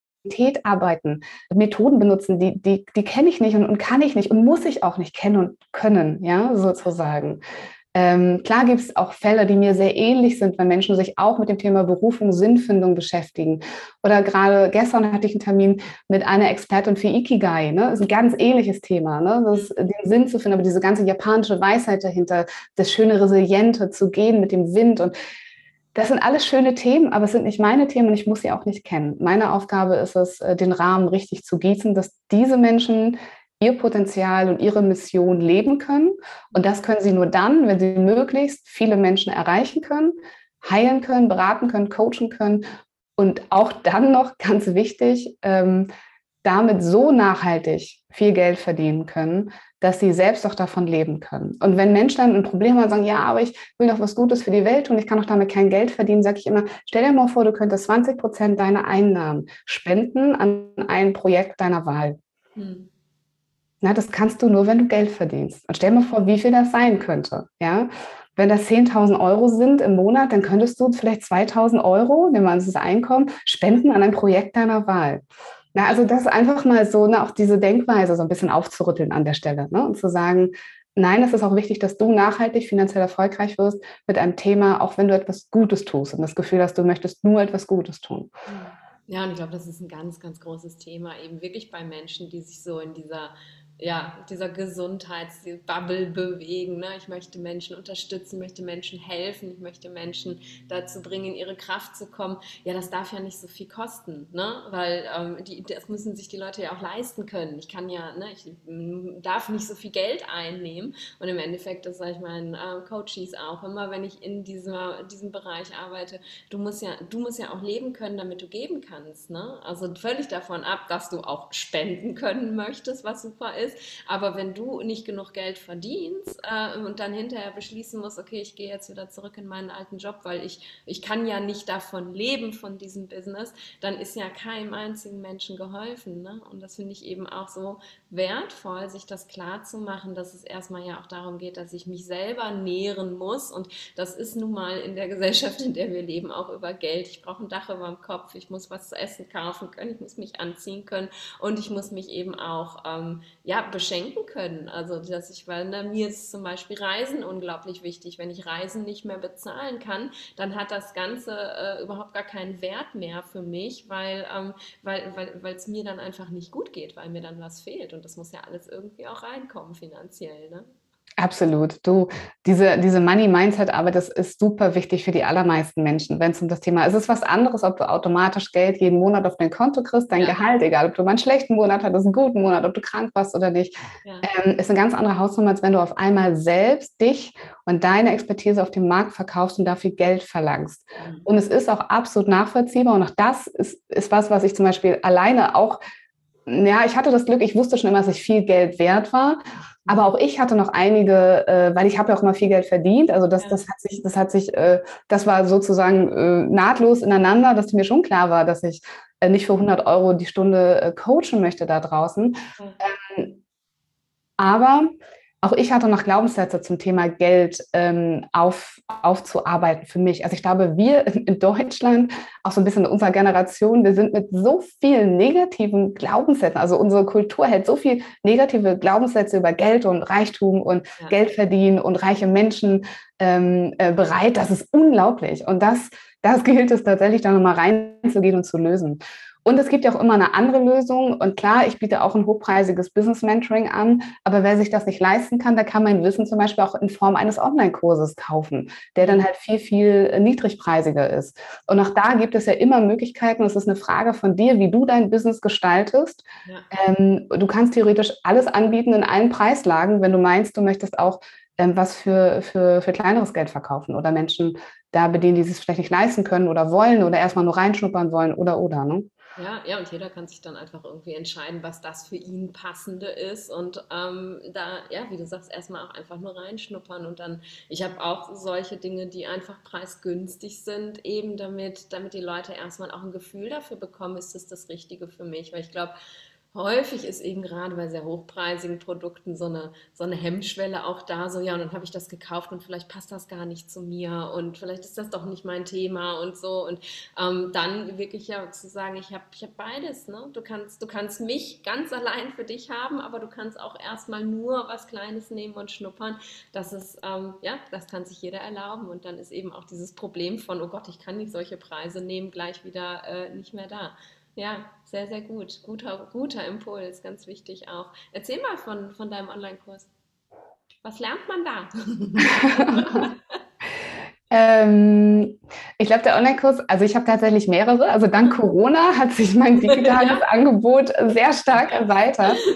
arbeiten, Methoden benutzen, die, die, die kenne ich nicht und, und kann ich nicht und muss ich auch nicht kennen und können, ja, sozusagen. Ähm, klar gibt es auch Fälle, die mir sehr ähnlich sind, wenn Menschen sich auch mit dem Thema Berufung, Sinnfindung beschäftigen. Oder gerade gestern hatte ich einen Termin mit einer Expertin für Ikigai. Ne? Das ist ein ganz ähnliches Thema, ne? das, den Sinn zu finden, aber diese ganze japanische Weisheit dahinter, das schöne Resiliente zu gehen mit dem Wind. Und das sind alles schöne Themen, aber es sind nicht meine Themen und ich muss sie auch nicht kennen. Meine Aufgabe ist es, äh, den Rahmen richtig zu gießen, dass diese Menschen ihr Potenzial und ihre Mission leben können. Und das können sie nur dann, wenn sie möglichst viele Menschen erreichen können, heilen können, beraten können, coachen können. Und auch dann noch ganz wichtig, ähm, damit so nachhaltig viel Geld verdienen können, dass sie selbst auch davon leben können. Und wenn Menschen dann ein Problem haben und sagen, ja, aber ich will doch was Gutes für die Welt tun, ich kann doch damit kein Geld verdienen, sage ich immer, stell dir mal vor, du könntest 20 Prozent deiner Einnahmen spenden an ein Projekt deiner Wahl. Hm. Na, das kannst du nur, wenn du Geld verdienst. Und stell mal vor, wie viel das sein könnte. Ja? Wenn das 10.000 Euro sind im Monat, dann könntest du vielleicht 2.000 Euro, nehmen wir an das Einkommen, spenden an ein Projekt deiner Wahl. Na, also das einfach mal so, ne, auch diese Denkweise so ein bisschen aufzurütteln an der Stelle ne, und zu sagen, nein, es ist auch wichtig, dass du nachhaltig finanziell erfolgreich wirst mit einem Thema, auch wenn du etwas Gutes tust und das Gefühl hast, du möchtest nur etwas Gutes tun. Ja, und ich glaube, das ist ein ganz, ganz großes Thema, eben wirklich bei Menschen, die sich so in dieser ja, dieser Gesundheitsbubble bewegen. Ne? Ich möchte Menschen unterstützen, möchte Menschen helfen, ich möchte Menschen dazu bringen, in ihre Kraft zu kommen. Ja, das darf ja nicht so viel kosten, ne? weil ähm, die, das müssen sich die Leute ja auch leisten können. Ich kann ja, ne, ich darf nicht so viel Geld einnehmen und im Endeffekt, das sage ich meinen äh, Coaches auch immer, wenn ich in dieser, diesem Bereich arbeite, du musst ja, du musst ja auch leben können, damit du geben kannst. Ne? Also völlig davon ab, dass du auch spenden können möchtest, was super ist ist. Aber wenn du nicht genug Geld verdienst äh, und dann hinterher beschließen musst, okay, ich gehe jetzt wieder zurück in meinen alten Job, weil ich, ich kann ja nicht davon leben, von diesem Business, dann ist ja keinem einzigen Menschen geholfen. Ne? Und das finde ich eben auch so wertvoll, sich das klar zu machen, dass es erstmal ja auch darum geht, dass ich mich selber nähren muss. Und das ist nun mal in der Gesellschaft, in der wir leben, auch über Geld. Ich brauche ein Dach über dem Kopf, ich muss was zu essen kaufen können, ich muss mich anziehen können und ich muss mich eben auch ähm, ja, beschenken können. Also, dass ich, weil ne, mir ist zum Beispiel Reisen unglaublich wichtig. Wenn ich Reisen nicht mehr bezahlen kann, dann hat das Ganze äh, überhaupt gar keinen Wert mehr für mich, weil ähm, weil weil es mir dann einfach nicht gut geht, weil mir dann was fehlt. Und das muss ja alles irgendwie auch reinkommen finanziell. Ne? Absolut. Du, diese, diese Money-Mindset-Arbeit, das ist super wichtig für die allermeisten Menschen, wenn es um das Thema ist. Es ist was anderes, ob du automatisch Geld jeden Monat auf dein Konto kriegst, dein ja. Gehalt, egal ob du mal einen schlechten Monat hattest, einen guten Monat, ob du krank warst oder nicht, ja. ähm, ist eine ganz andere Hausnummer, als wenn du auf einmal selbst dich und deine Expertise auf dem Markt verkaufst und dafür Geld verlangst. Mhm. Und es ist auch absolut nachvollziehbar und auch das ist, ist was, was ich zum Beispiel alleine auch ja, ich hatte das Glück, ich wusste schon immer, dass ich viel Geld wert war. Aber auch ich hatte noch einige, äh, weil ich habe ja auch immer viel Geld verdient. Also das, ja. das hat sich, das hat sich, äh, das war sozusagen äh, nahtlos ineinander, dass mir schon klar war, dass ich äh, nicht für 100 Euro die Stunde äh, coachen möchte da draußen. Mhm. Ähm, aber auch ich hatte noch Glaubenssätze zum Thema Geld ähm, auf, aufzuarbeiten für mich. Also ich glaube, wir in Deutschland, auch so ein bisschen in unserer Generation, wir sind mit so vielen negativen Glaubenssätzen, also unsere Kultur hält so viel negative Glaubenssätze über Geld und Reichtum und ja. Geld verdienen und reiche Menschen ähm, äh, bereit. Das ist unglaublich. Und das, das gilt es tatsächlich, da nochmal reinzugehen und zu lösen. Und es gibt ja auch immer eine andere Lösung. Und klar, ich biete auch ein hochpreisiges Business Mentoring an. Aber wer sich das nicht leisten kann, der kann mein Wissen zum Beispiel auch in Form eines Online-Kurses kaufen, der dann halt viel, viel niedrigpreisiger ist. Und auch da gibt es ja immer Möglichkeiten. Es ist eine Frage von dir, wie du dein Business gestaltest. Ja. Ähm, du kannst theoretisch alles anbieten in allen Preislagen, wenn du meinst, du möchtest auch ähm, was für, für, für kleineres Geld verkaufen oder Menschen da bedienen, die es vielleicht nicht leisten können oder wollen oder erstmal nur reinschnuppern wollen oder oder. Ne? Ja, ja, und jeder kann sich dann einfach irgendwie entscheiden, was das für ihn passende ist. Und ähm, da, ja, wie du sagst, erstmal auch einfach nur reinschnuppern. Und dann, ich habe auch solche Dinge, die einfach preisgünstig sind, eben damit, damit die Leute erstmal auch ein Gefühl dafür bekommen, ist das das Richtige für mich. Weil ich glaube, häufig ist eben gerade bei sehr hochpreisigen Produkten so eine, so eine Hemmschwelle auch da, so ja, und dann habe ich das gekauft und vielleicht passt das gar nicht zu mir und vielleicht ist das doch nicht mein Thema und so. Und ähm, dann wirklich ja zu sagen, ich habe ich hab beides. Ne? Du, kannst, du kannst mich ganz allein für dich haben, aber du kannst auch erstmal nur was Kleines nehmen und schnuppern. Das ist, ähm, ja, das kann sich jeder erlauben. Und dann ist eben auch dieses Problem von, oh Gott, ich kann nicht solche Preise nehmen, gleich wieder äh, nicht mehr da. Ja, sehr, sehr gut. Guter, guter Impuls, ganz wichtig auch. Erzähl mal von, von deinem Online-Kurs. Was lernt man da? ähm, ich glaube, der Online-Kurs, also ich habe tatsächlich mehrere. Also dank Corona hat sich mein digitales. Angebot sehr stark erweitert.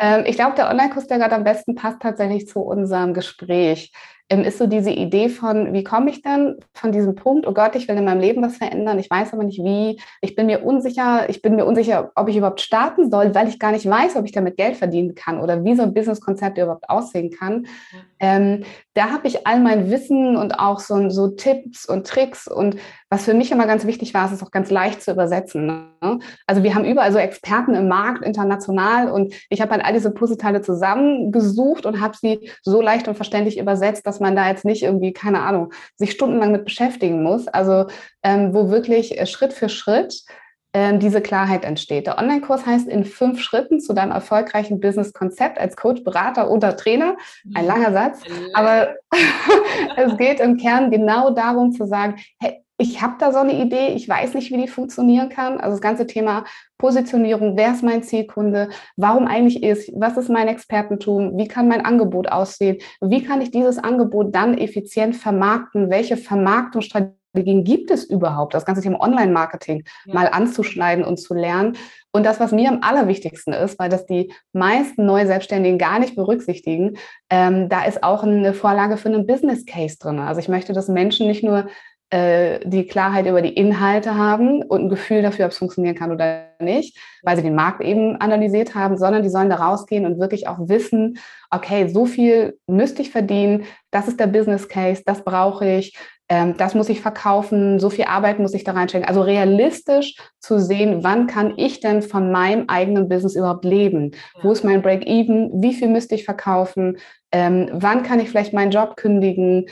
Ähm, ich glaube, der Online-Kurs, der gerade am besten passt, tatsächlich zu unserem Gespräch ist so diese Idee von, wie komme ich denn von diesem Punkt, oh Gott, ich will in meinem Leben was verändern, ich weiß aber nicht wie, ich bin mir unsicher, ich bin mir unsicher, ob ich überhaupt starten soll, weil ich gar nicht weiß, ob ich damit Geld verdienen kann oder wie so ein Businesskonzept überhaupt aussehen kann. Ja. Ähm, da habe ich all mein Wissen und auch so, so Tipps und Tricks und was für mich immer ganz wichtig war, ist es auch ganz leicht zu übersetzen. Ne? Also wir haben überall so Experten im Markt international und ich habe halt all diese Puzzleteile zusammengesucht und habe sie so leicht und verständlich übersetzt, dass man da jetzt nicht irgendwie, keine Ahnung, sich stundenlang mit beschäftigen muss. Also ähm, wo wirklich äh, Schritt für Schritt äh, diese Klarheit entsteht. Der Online-Kurs heißt in fünf Schritten zu deinem erfolgreichen Business-Konzept als Coach, Berater oder Trainer. Ein mhm. langer Satz, aber es geht im Kern genau darum zu sagen, hey, ich habe da so eine Idee, ich weiß nicht, wie die funktionieren kann. Also das ganze Thema Positionierung, wer ist mein Zielkunde, warum eigentlich ist, was ist mein Expertentum, wie kann mein Angebot aussehen, wie kann ich dieses Angebot dann effizient vermarkten, welche Vermarktungsstrategien gibt es überhaupt, das ganze Thema Online-Marketing ja. mal anzuschneiden und zu lernen. Und das, was mir am allerwichtigsten ist, weil das die meisten neue Selbstständigen gar nicht berücksichtigen, ähm, da ist auch eine Vorlage für einen Business Case drin. Also ich möchte, dass Menschen nicht nur die Klarheit über die Inhalte haben und ein Gefühl dafür, ob es funktionieren kann oder nicht, weil sie den Markt eben analysiert haben, sondern die sollen da rausgehen und wirklich auch wissen, okay, so viel müsste ich verdienen, das ist der Business Case, das brauche ich, ähm, das muss ich verkaufen, so viel Arbeit muss ich da reinstecken. Also realistisch zu sehen, wann kann ich denn von meinem eigenen Business überhaupt leben? Ja. Wo ist mein Break-Even? Wie viel müsste ich verkaufen? Ähm, wann kann ich vielleicht meinen Job kündigen?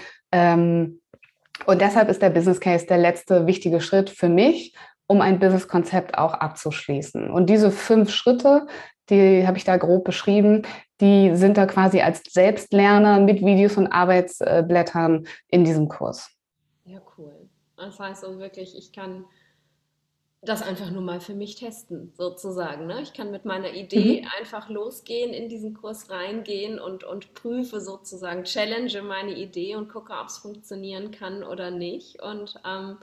Und deshalb ist der Business Case der letzte wichtige Schritt für mich, um ein Business-Konzept auch abzuschließen. Und diese fünf Schritte, die habe ich da grob beschrieben, die sind da quasi als Selbstlerner mit Videos und Arbeitsblättern in diesem Kurs. Ja, cool. Das heißt also wirklich, ich kann das einfach nur mal für mich testen, sozusagen. Ne? Ich kann mit meiner Idee mhm. einfach losgehen, in diesen Kurs reingehen und, und prüfe sozusagen, challenge meine Idee und gucke, ob es funktionieren kann oder nicht. Und ähm,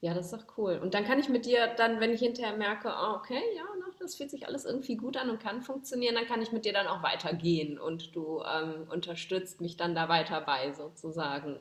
ja, das ist doch cool. Und dann kann ich mit dir dann, wenn ich hinterher merke, oh, okay, ja, ne, das fühlt sich alles irgendwie gut an und kann funktionieren, dann kann ich mit dir dann auch weitergehen und du ähm, unterstützt mich dann da weiter bei, sozusagen.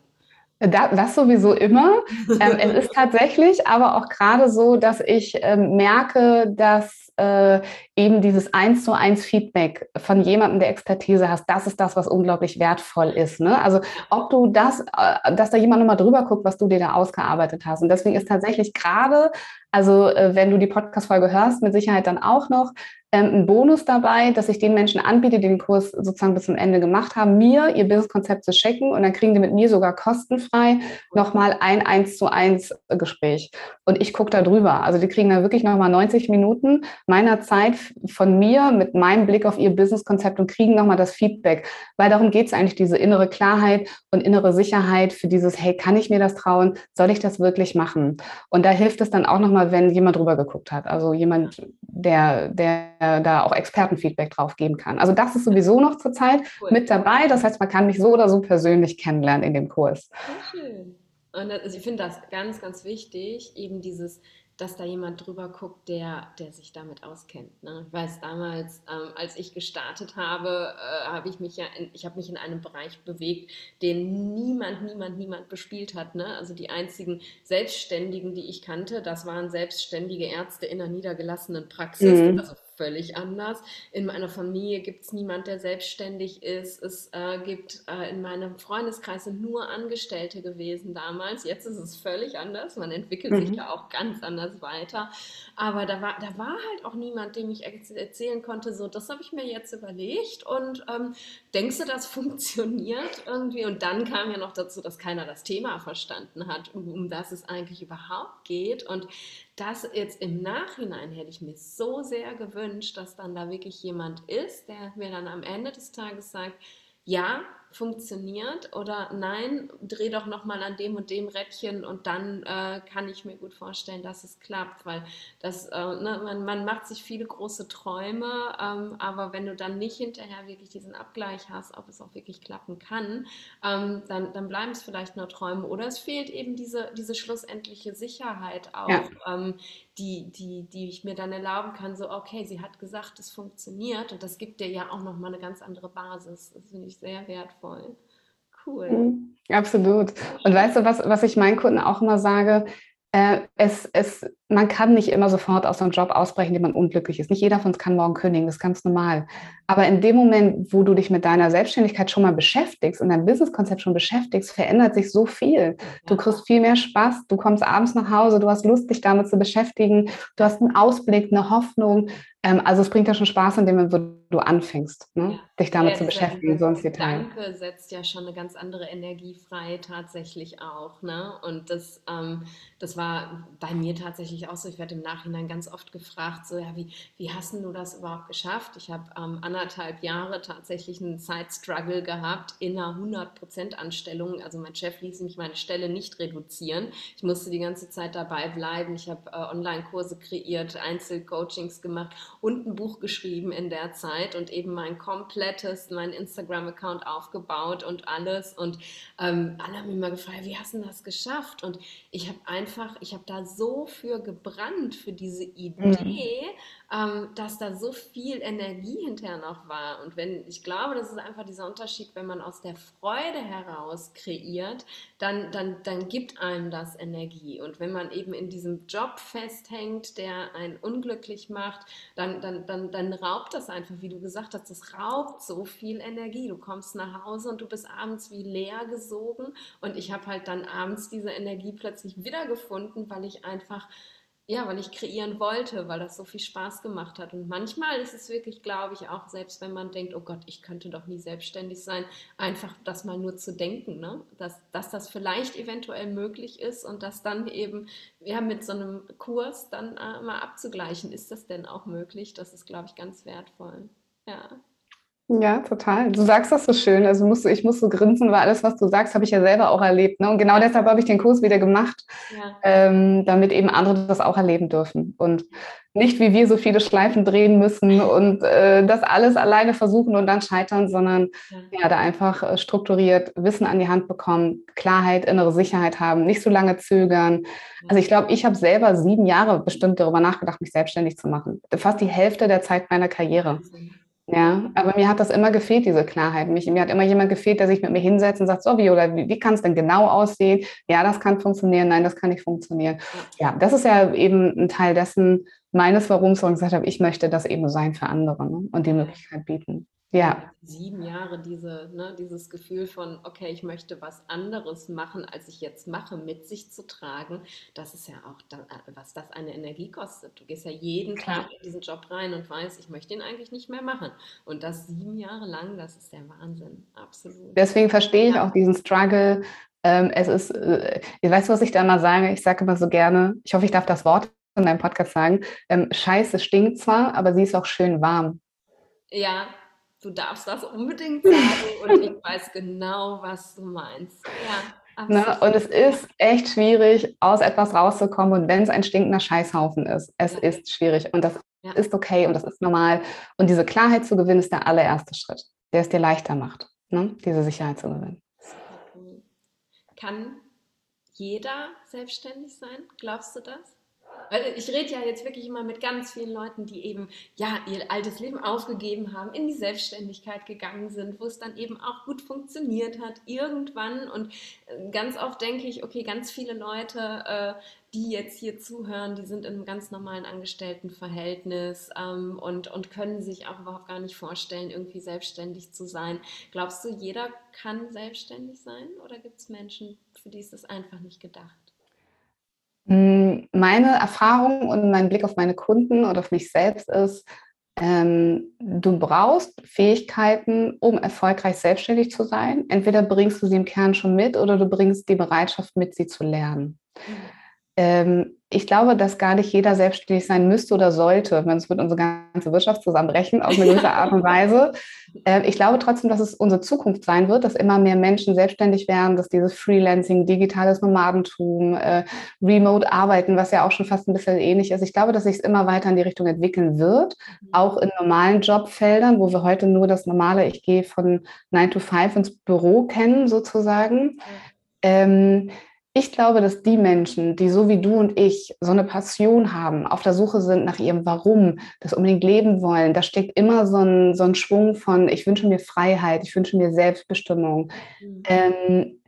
Das sowieso immer. ähm, es ist tatsächlich aber auch gerade so, dass ich ähm, merke, dass äh, eben dieses eins zu eins Feedback von jemandem, der Expertise hast, das ist das, was unglaublich wertvoll ist. Ne? Also ob du das, äh, dass da jemand nochmal drüber guckt, was du dir da ausgearbeitet hast. Und deswegen ist tatsächlich gerade, also äh, wenn du die Podcast-Folge hörst, mit Sicherheit dann auch noch ähm, ein Bonus dabei, dass ich den Menschen anbiete, die den Kurs sozusagen bis zum Ende gemacht haben, mir ihr Business-Konzept zu schicken und dann kriegen die mit mir sogar kostenfrei nochmal ein 1 zu 1 Gespräch. Und ich gucke da drüber. Also die kriegen da wirklich nochmal 90 Minuten meiner Zeit von mir mit meinem Blick auf ihr Business-Konzept und kriegen nochmal das Feedback. Weil darum geht es eigentlich, diese innere Klarheit und innere Sicherheit für dieses, hey, kann ich mir das trauen? Soll ich das wirklich machen? Und da hilft es dann auch nochmal, wenn jemand drüber geguckt hat. Also jemand, der, der da auch Expertenfeedback drauf geben kann. Also das ist sowieso noch zurzeit cool. mit dabei. Das heißt, man kann mich so oder so persönlich kennenlernen in dem Kurs. Sehr schön. Und das, also ich finde das ganz, ganz wichtig, eben dieses dass da jemand drüber guckt, der, der sich damit auskennt. Ne? Ich weiß damals, ähm, als ich gestartet habe, äh, habe ich mich ja, in, ich habe mich in einem Bereich bewegt, den niemand, niemand, niemand bespielt hat. Ne? Also die einzigen Selbstständigen, die ich kannte, das waren selbstständige Ärzte in einer niedergelassenen Praxis, mhm. also völlig anders. In meiner Familie gibt es niemand, der selbstständig ist. Es äh, gibt äh, in meinem Freundeskreis sind nur Angestellte gewesen damals. Jetzt ist es völlig anders. Man entwickelt mhm. sich ja auch ganz anders weiter. Aber da war, da war halt auch niemand, dem ich erzählen konnte, so, das habe ich mir jetzt überlegt und ähm, denkst du, das funktioniert irgendwie? Und dann kam ja noch dazu, dass keiner das Thema verstanden hat, um, um das es eigentlich überhaupt geht. Und das jetzt im Nachhinein hätte ich mir so sehr gewünscht, dass dann da wirklich jemand ist, der mir dann am Ende des Tages sagt, ja, funktioniert oder nein, dreh doch noch mal an dem und dem Rädchen und dann äh, kann ich mir gut vorstellen, dass es klappt, weil das, äh, ne, man, man macht sich viele große Träume, ähm, aber wenn du dann nicht hinterher wirklich diesen Abgleich hast, ob es auch wirklich klappen kann, ähm, dann, dann bleiben es vielleicht nur Träume oder es fehlt eben diese, diese schlussendliche Sicherheit auch, ja. ähm, die, die, die ich mir dann erlauben kann, so, okay, sie hat gesagt, es funktioniert und das gibt dir ja auch nochmal eine ganz andere Basis. Das finde ich sehr wertvoll. Cool. Mhm, absolut. Und weißt du, was, was ich meinen Kunden auch immer sage? Äh, es, es, man kann nicht immer sofort aus einem Job ausbrechen, den man unglücklich ist. Nicht jeder von uns kann morgen kündigen, das ist ganz normal. Aber in dem Moment, wo du dich mit deiner Selbstständigkeit schon mal beschäftigst und dein Businesskonzept schon beschäftigst, verändert sich so viel. Du kriegst viel mehr Spaß, du kommst abends nach Hause, du hast Lust, dich damit zu beschäftigen, du hast einen Ausblick, eine Hoffnung. Ähm, also es bringt ja schon Spaß, indem du anfängst, ne? ja. dich damit ja, zu beschäftigen, so ins Detail. Danke setzt ja schon eine ganz andere Energie frei, tatsächlich auch. Ne? Und das, ähm, das war bei mir tatsächlich auch so. Ich werde im Nachhinein ganz oft gefragt, so, ja, wie, wie hast du das überhaupt geschafft? Ich habe ähm, anderthalb Jahre tatsächlich einen Zeitstruggle gehabt in einer 100%-Anstellung. Also mein Chef ließ mich meine Stelle nicht reduzieren. Ich musste die ganze Zeit dabei bleiben. Ich habe äh, Online-Kurse kreiert, Einzelcoachings gemacht und ein Buch geschrieben in der Zeit und eben mein komplettes, mein Instagram-Account aufgebaut und alles. Und ähm, alle haben mich mal gefragt, wie hast du das geschafft? Und ich habe einfach, ich habe da so für gebrannt, für diese Idee, mhm ähm, dass da so viel Energie hinterher noch war. Und wenn, ich glaube, das ist einfach dieser Unterschied, wenn man aus der Freude heraus kreiert, dann, dann, dann gibt einem das Energie. Und wenn man eben in diesem Job festhängt, der einen unglücklich macht, dann, dann, dann, dann raubt das einfach, wie du gesagt hast, das raubt so viel Energie. Du kommst nach Hause und du bist abends wie leer gesogen. Und ich habe halt dann abends diese Energie plötzlich wiedergefunden, weil ich einfach ja, weil ich kreieren wollte, weil das so viel Spaß gemacht hat. Und manchmal ist es wirklich, glaube ich, auch selbst wenn man denkt, oh Gott, ich könnte doch nie selbstständig sein, einfach das mal nur zu denken, ne? dass, dass das vielleicht eventuell möglich ist und das dann eben ja, mit so einem Kurs dann äh, mal abzugleichen. Ist das denn auch möglich? Das ist, glaube ich, ganz wertvoll. Ja. Ja, total. Du sagst das so schön. Also musst du, ich muss so grinsen, weil alles, was du sagst, habe ich ja selber auch erlebt. Ne? Und genau deshalb habe ich den Kurs wieder gemacht, ja. ähm, damit eben andere das auch erleben dürfen. Und nicht wie wir so viele Schleifen drehen müssen und äh, das alles alleine versuchen und dann scheitern, sondern ja, ja da einfach äh, strukturiert Wissen an die Hand bekommen, Klarheit, innere Sicherheit haben, nicht so lange zögern. Also ich glaube, ich habe selber sieben Jahre bestimmt darüber nachgedacht, mich selbstständig zu machen. Fast die Hälfte der Zeit meiner Karriere. Ja, aber mir hat das immer gefehlt, diese Klarheit. Mich, mir hat immer jemand gefehlt, der sich mit mir hinsetzt und sagt, so, wie, oder wie, wie kann es denn genau aussehen? Ja, das kann funktionieren, nein, das kann nicht funktionieren. Ja, das ist ja eben ein Teil dessen, meines Warums, wo ich gesagt habe, ich möchte das eben sein für andere ne? und die Möglichkeit bieten. Ja. Sieben Jahre diese, ne, dieses Gefühl von, okay, ich möchte was anderes machen, als ich jetzt mache, mit sich zu tragen, das ist ja auch, da, was das eine Energie kostet. Du gehst ja jeden Klar. Tag in diesen Job rein und weißt, ich möchte ihn eigentlich nicht mehr machen. Und das sieben Jahre lang, das ist der Wahnsinn, absolut. Deswegen verstehe ich auch diesen Struggle. Ähm, es ist, äh, weißt du, was ich da mal sage? Ich sage immer so gerne, ich hoffe, ich darf das Wort in deinem Podcast sagen, ähm, Scheiße stinkt zwar, aber sie ist auch schön warm. Ja, du darfst das unbedingt sagen und ich weiß genau, was du meinst. Ja. Ne? Und es ist echt schwierig, aus etwas rauszukommen. Und wenn es ein stinkender Scheißhaufen ist, es ja. ist schwierig. Und das ja. ist okay und das ist normal. Und diese Klarheit zu gewinnen, ist der allererste Schritt, der es dir leichter macht, ne? diese Sicherheit zu gewinnen. Kann jeder selbstständig sein? Glaubst du das? Ich rede ja jetzt wirklich immer mit ganz vielen Leuten, die eben ja ihr altes Leben aufgegeben haben, in die Selbstständigkeit gegangen sind, wo es dann eben auch gut funktioniert hat irgendwann. Und äh, ganz oft denke ich, okay, ganz viele Leute, äh, die jetzt hier zuhören, die sind in einem ganz normalen Angestelltenverhältnis ähm, und, und können sich auch überhaupt gar nicht vorstellen, irgendwie selbstständig zu sein. Glaubst du, jeder kann selbstständig sein oder gibt es Menschen, für die ist das einfach nicht gedacht? Hm, meine Erfahrung und mein Blick auf meine Kunden oder auf mich selbst ist, ähm, du brauchst Fähigkeiten, um erfolgreich selbstständig zu sein. Entweder bringst du sie im Kern schon mit oder du bringst die Bereitschaft mit, sie zu lernen. Mhm. Ähm, ich glaube, dass gar nicht jeder selbstständig sein müsste oder sollte. Sonst wird unsere ganze Wirtschaft zusammenbrechen auf eine gewisse Art und Weise. Äh, ich glaube trotzdem, dass es unsere Zukunft sein wird, dass immer mehr Menschen selbstständig werden, dass dieses Freelancing, digitales Nomadentum, äh, Remote-Arbeiten, was ja auch schon fast ein bisschen ähnlich ist. Ich glaube, dass sich es immer weiter in die Richtung entwickeln wird, mhm. auch in normalen Jobfeldern, wo wir heute nur das normale, ich gehe von 9 to 5 ins Büro kennen, sozusagen. Ähm, ich glaube, dass die Menschen, die so wie du und ich so eine Passion haben, auf der Suche sind nach ihrem Warum, das unbedingt leben wollen, da steckt immer so ein, so ein Schwung von, ich wünsche mir Freiheit, ich wünsche mir Selbstbestimmung. Mhm. Ähm,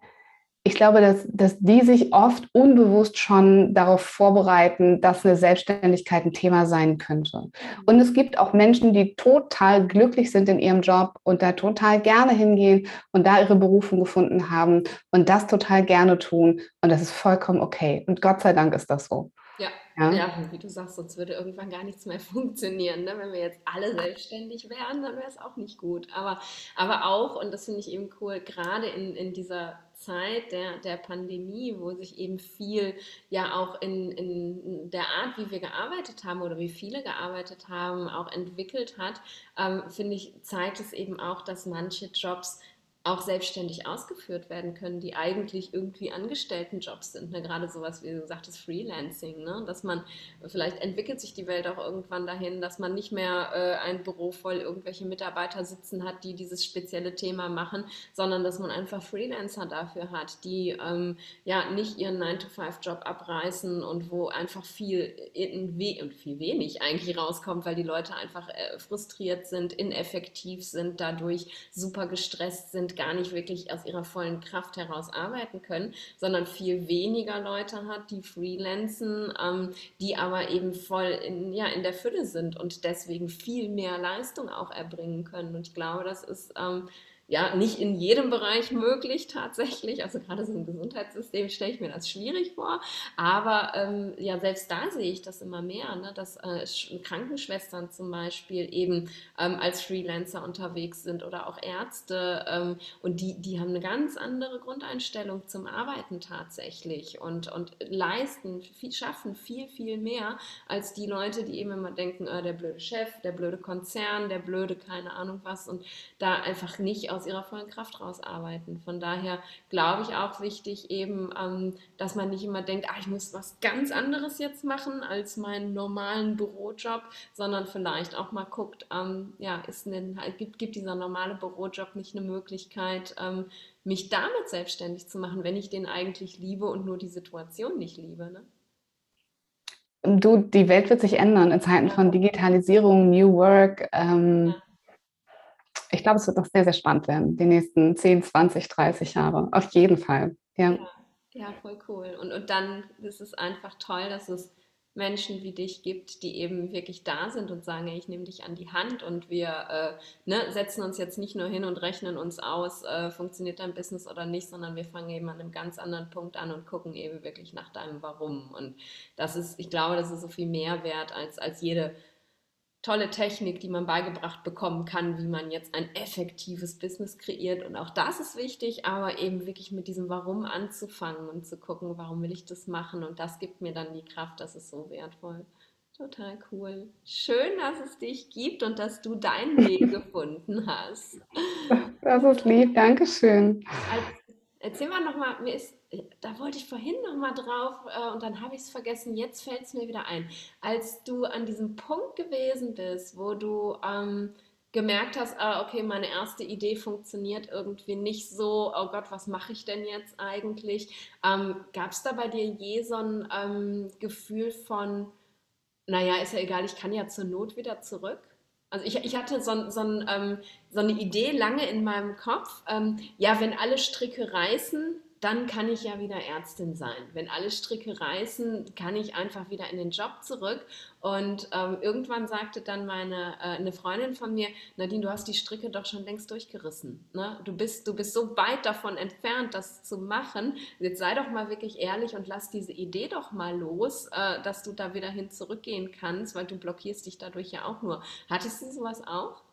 ich glaube, dass, dass die sich oft unbewusst schon darauf vorbereiten, dass eine Selbstständigkeit ein Thema sein könnte. Und es gibt auch Menschen, die total glücklich sind in ihrem Job und da total gerne hingehen und da ihre Berufung gefunden haben und das total gerne tun. Und das ist vollkommen okay. Und Gott sei Dank ist das so. Ja, ja, ja, wie du sagst, sonst würde irgendwann gar nichts mehr funktionieren. Ne? Wenn wir jetzt alle selbstständig wären, dann wäre es auch nicht gut. Aber, aber auch, und das finde ich eben cool, gerade in, in dieser Zeit der, der Pandemie, wo sich eben viel ja auch in, in der Art, wie wir gearbeitet haben oder wie viele gearbeitet haben, auch entwickelt hat, ähm, finde ich, zeigt es eben auch, dass manche Jobs auch selbstständig ausgeführt werden können, die eigentlich irgendwie Angestelltenjobs sind. Ne? Gerade sowas, wie du sagtest, Freelancing. Ne? Dass man, vielleicht entwickelt sich die Welt auch irgendwann dahin, dass man nicht mehr äh, ein Büro voll irgendwelche Mitarbeiter sitzen hat, die dieses spezielle Thema machen, sondern dass man einfach Freelancer dafür hat, die ähm, ja nicht ihren 9-to-5-Job abreißen und wo einfach viel in we und viel wenig eigentlich rauskommt, weil die Leute einfach äh, frustriert sind, ineffektiv sind, dadurch super gestresst sind, gar nicht wirklich aus ihrer vollen Kraft heraus arbeiten können, sondern viel weniger Leute hat, die freelancen, ähm, die aber eben voll in, ja, in der Fülle sind und deswegen viel mehr Leistung auch erbringen können. Und ich glaube, das ist ähm, ja nicht in jedem Bereich möglich tatsächlich. Also gerade so im Gesundheitssystem stelle ich mir das schwierig vor. Aber ähm, ja, selbst da sehe ich das immer mehr, ne? dass äh, Krankenschwestern zum Beispiel eben ähm, als Freelancer unterwegs sind oder auch Ärzte. Ähm, und die, die haben eine ganz andere Grundeinstellung zum Arbeiten tatsächlich und, und leisten, viel, schaffen viel, viel mehr als die Leute, die eben immer denken, äh, der blöde Chef, der blöde Konzern, der blöde keine Ahnung was und da einfach nicht aus ihrer vollen Kraft rausarbeiten. Von daher glaube ich auch wichtig eben, ähm, dass man nicht immer denkt, ah, ich muss was ganz anderes jetzt machen als meinen normalen Bürojob, sondern vielleicht auch mal guckt, ähm, ja, ist ein, gibt, gibt dieser normale Bürojob nicht eine Möglichkeit, ähm, mich damit selbstständig zu machen, wenn ich den eigentlich liebe und nur die Situation nicht liebe. Ne? Du, die Welt wird sich ändern in Zeiten von Digitalisierung, New Work. Ähm, ja ich glaube, es wird noch sehr, sehr spannend werden, die nächsten 10, 20, 30 Jahre. Auf jeden Fall. Ja, ja, ja voll cool. Und, und dann ist es einfach toll, dass es Menschen wie dich gibt, die eben wirklich da sind und sagen, ich nehme dich an die Hand und wir äh, ne, setzen uns jetzt nicht nur hin und rechnen uns aus, äh, funktioniert dein Business oder nicht, sondern wir fangen eben an einem ganz anderen Punkt an und gucken eben wirklich nach deinem Warum. Und das ist, ich glaube, das ist so viel mehr wert als, als jede tolle Technik, die man beigebracht bekommen kann, wie man jetzt ein effektives Business kreiert. Und auch das ist wichtig, aber eben wirklich mit diesem Warum anzufangen und zu gucken, warum will ich das machen. Und das gibt mir dann die Kraft, das ist so wertvoll. Total cool. Schön, dass es dich gibt und dass du deinen Weg gefunden hast. Das ist lieb, Dankeschön. Als, erzähl mal nochmal, mir ist da wollte ich vorhin noch mal drauf äh, und dann habe ich es vergessen. Jetzt fällt es mir wieder ein. Als du an diesem Punkt gewesen bist, wo du ähm, gemerkt hast, ah, okay, meine erste Idee funktioniert irgendwie nicht so, oh Gott, was mache ich denn jetzt eigentlich? Ähm, Gab es da bei dir je so ein ähm, Gefühl von, naja, ist ja egal, ich kann ja zur Not wieder zurück? Also ich, ich hatte so, so, ein, ähm, so, eine Idee lange in meinem Kopf, ähm, ja, wenn alle Stricke reißen, dann kann ich ja wieder Ärztin sein. Wenn alle Stricke reißen, kann ich einfach wieder in den Job zurück. Und ähm, irgendwann sagte dann meine äh, eine Freundin von mir, Nadine, du hast die Stricke doch schon längst durchgerissen. Ne? Du, bist, du bist so weit davon entfernt, das zu machen. Jetzt sei doch mal wirklich ehrlich und lass diese Idee doch mal los, äh, dass du da wieder hin zurückgehen kannst, weil du blockierst dich dadurch ja auch nur. Hattest du sowas auch?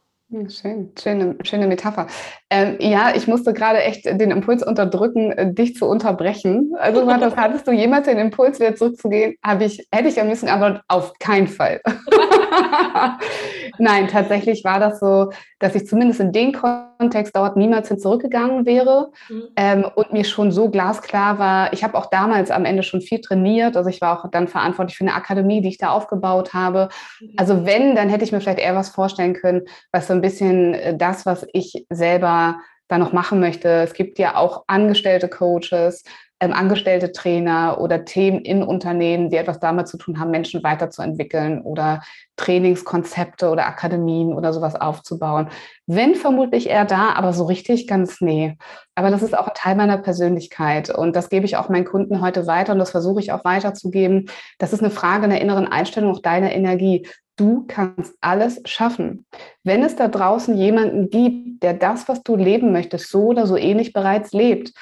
Schön, schöne, schöne Metapher. Ähm, ja, ich musste gerade echt den Impuls unterdrücken, äh, dich zu unterbrechen. Also hattest du jemals den Impuls, wieder zurückzugehen? Habe ich, hätte ich am liebsten geantwortet, auf keinen Fall. Nein, tatsächlich war das so, dass ich zumindest in dem Kontext dort niemals hin zurückgegangen wäre mhm. ähm, und mir schon so glasklar war, ich habe auch damals am Ende schon viel trainiert, also ich war auch dann verantwortlich für eine Akademie, die ich da aufgebaut habe. Mhm. Also wenn, dann hätte ich mir vielleicht eher was vorstellen können, was so ein bisschen äh, das, was ich selber da noch machen möchte. Es gibt ja auch angestellte Coaches, ähm, angestellte Trainer oder Themen in Unternehmen, die etwas damit zu tun haben, Menschen weiterzuentwickeln oder Trainingskonzepte oder Akademien oder sowas aufzubauen. Wenn vermutlich eher da, aber so richtig ganz nee. Aber das ist auch ein Teil meiner Persönlichkeit und das gebe ich auch meinen Kunden heute weiter und das versuche ich auch weiterzugeben. Das ist eine Frage der inneren Einstellung, auch deiner Energie. Du kannst alles schaffen. Wenn es da draußen jemanden gibt, der das, was du leben möchtest, so oder so ähnlich bereits lebt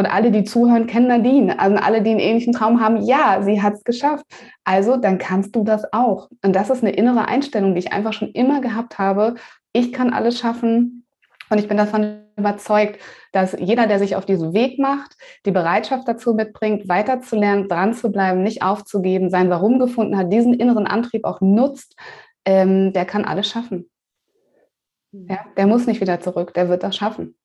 Und alle, die zuhören, kennen Nadine. Also alle, die einen ähnlichen Traum haben, ja, sie hat es geschafft. Also dann kannst du das auch. Und das ist eine innere Einstellung, die ich einfach schon immer gehabt habe. Ich kann alles schaffen. Und ich bin davon überzeugt, dass jeder, der sich auf diesen Weg macht, die Bereitschaft dazu mitbringt, weiterzulernen, dran zu bleiben, nicht aufzugeben, sein Warum gefunden hat, diesen inneren Antrieb auch nutzt, ähm, der kann alles schaffen. Mhm. Ja, der muss nicht wieder zurück, der wird das schaffen.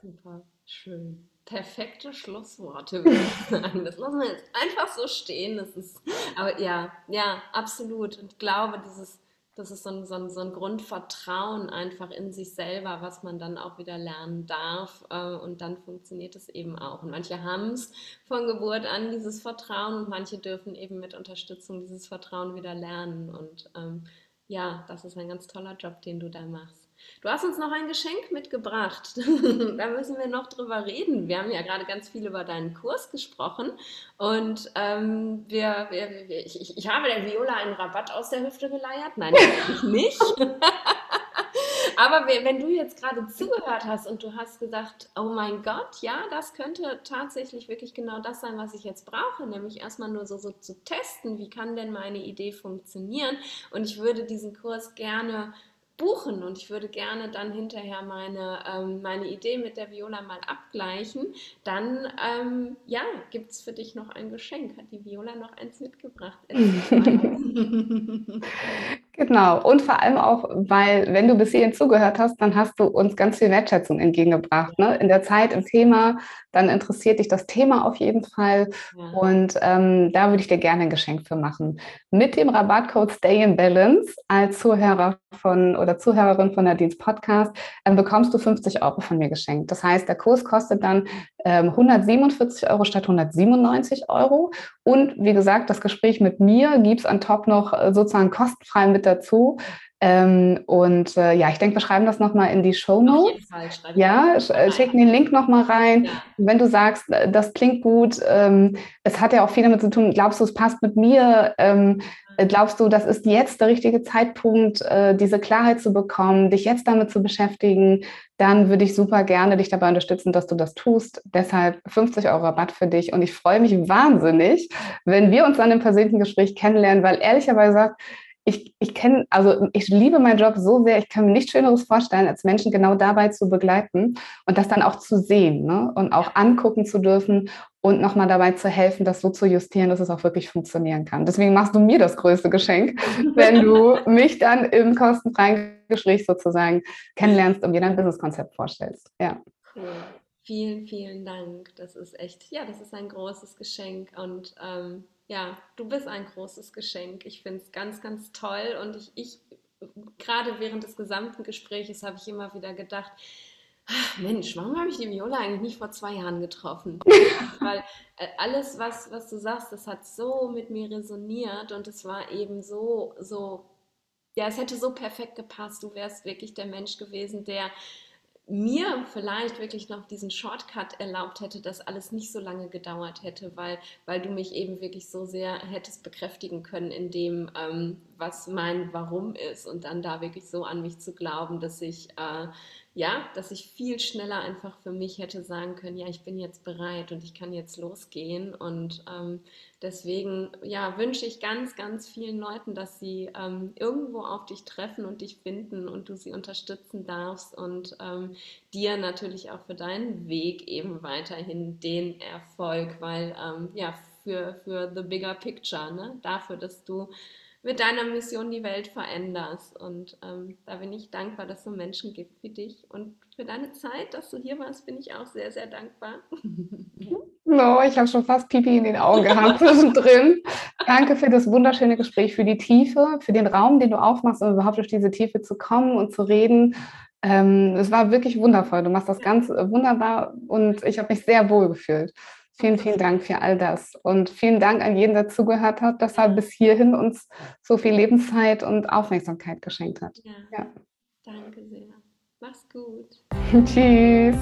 Super, schön. Perfekte Schlussworte, würde ich sagen. Das lassen wir jetzt einfach so stehen. Das ist, aber ja, ja, absolut. Und glaube, dieses, das ist so ein, so, ein, so ein Grundvertrauen einfach in sich selber, was man dann auch wieder lernen darf. Äh, und dann funktioniert es eben auch. Und manche haben es von Geburt an, dieses Vertrauen, und manche dürfen eben mit Unterstützung dieses Vertrauen wieder lernen. Und ähm, ja, das ist ein ganz toller Job, den du da machst. Du hast uns noch ein Geschenk mitgebracht. da müssen wir noch drüber reden. Wir haben ja gerade ganz viel über deinen Kurs gesprochen und ähm, wir, wir, ich, ich, habe der Viola einen Rabatt aus der Hüfte geleiert. Nein, natürlich nicht. Aber wenn du jetzt gerade zugehört hast und du hast gesagt, oh mein Gott, ja, das könnte tatsächlich wirklich genau das sein, was ich jetzt brauche, nämlich erstmal nur so, so zu testen, wie kann denn meine Idee funktionieren und ich würde diesen Kurs gerne buchen und ich würde gerne dann hinterher meine, ähm, meine Idee mit der Viola mal abgleichen, dann ähm, ja, gibt es für dich noch ein Geschenk. Hat die Viola noch eins mitgebracht? genau, und vor allem auch, weil wenn du bis hierhin zugehört hast, dann hast du uns ganz viel Wertschätzung entgegengebracht. Ne? In der Zeit, im Thema, dann interessiert dich das Thema auf jeden Fall ja. und ähm, da würde ich dir gerne ein Geschenk für machen. Mit dem Rabattcode Stay in Balance als Zuhörer von oder Zuhörerin von Nadines Podcast, ähm, bekommst du 50 Euro von mir geschenkt. Das heißt, der Kurs kostet dann ähm, 147 Euro statt 197 Euro. Und wie gesagt, das Gespräch mit mir gibt es an top noch äh, sozusagen kostenfrei mit dazu. Ähm, und äh, ja, ich denke, wir schreiben das nochmal in die Show Notes. Ja, sch äh, schicken den Link nochmal rein. Ja. Wenn du sagst, äh, das klingt gut, ähm, es hat ja auch viel damit zu tun, glaubst du, es passt mit mir? Ähm, äh, glaubst du, das ist jetzt der richtige Zeitpunkt, äh, diese Klarheit zu bekommen, dich jetzt damit zu beschäftigen? Dann würde ich super gerne dich dabei unterstützen, dass du das tust. Deshalb 50 Euro Rabatt für dich. Und ich freue mich wahnsinnig, wenn wir uns dann im persönlichen Gespräch kennenlernen, weil ehrlicherweise ich, ich kenne, also ich liebe meinen Job so sehr, ich kann mir nichts Schöneres vorstellen, als Menschen genau dabei zu begleiten und das dann auch zu sehen ne? und auch angucken zu dürfen und nochmal dabei zu helfen, das so zu justieren, dass es auch wirklich funktionieren kann. Deswegen machst du mir das größte Geschenk, wenn du mich dann im kostenfreien Gespräch sozusagen kennenlernst und mir dein Businesskonzept vorstellst. Ja. Cool. Vielen, vielen Dank. Das ist echt, ja, das ist ein großes Geschenk und ähm, ja, du bist ein großes Geschenk. Ich finde es ganz, ganz toll und ich, ich gerade während des gesamten Gesprächs habe ich immer wieder gedacht, ach, Mensch, warum habe ich die Viola eigentlich nicht vor zwei Jahren getroffen? Weil äh, alles, was, was du sagst, das hat so mit mir resoniert und es war eben so, so, ja, es hätte so perfekt gepasst. Du wärst wirklich der Mensch gewesen, der mir vielleicht wirklich noch diesen Shortcut erlaubt hätte, dass alles nicht so lange gedauert hätte, weil, weil du mich eben wirklich so sehr hättest bekräftigen können in dem, ähm, was mein Warum ist und dann da wirklich so an mich zu glauben, dass ich äh, ja, dass ich viel schneller einfach für mich hätte sagen können, ja, ich bin jetzt bereit und ich kann jetzt losgehen. Und ähm, deswegen, ja, wünsche ich ganz, ganz vielen Leuten, dass sie ähm, irgendwo auf dich treffen und dich finden und du sie unterstützen darfst und ähm, dir natürlich auch für deinen Weg eben weiterhin den Erfolg, weil ähm, ja, für, für the bigger picture, ne? dafür, dass du mit deiner Mission die Welt veränderst. Und ähm, da bin ich dankbar, dass es so Menschen gibt wie dich. Und für deine Zeit, dass du hier warst, bin ich auch sehr, sehr dankbar. No, ich habe schon fast Pipi in den Augen gehabt zwischendrin. Danke für das wunderschöne Gespräch, für die Tiefe, für den Raum, den du aufmachst, um überhaupt durch diese Tiefe zu kommen und zu reden. Ähm, es war wirklich wundervoll. Du machst das ganz wunderbar und ich habe mich sehr wohl gefühlt. Vielen, vielen Dank für all das. Und vielen Dank an jeden, der zugehört hat, dass er bis hierhin uns so viel Lebenszeit und Aufmerksamkeit geschenkt hat. Ja. ja. Danke sehr. Mach's gut. Tschüss.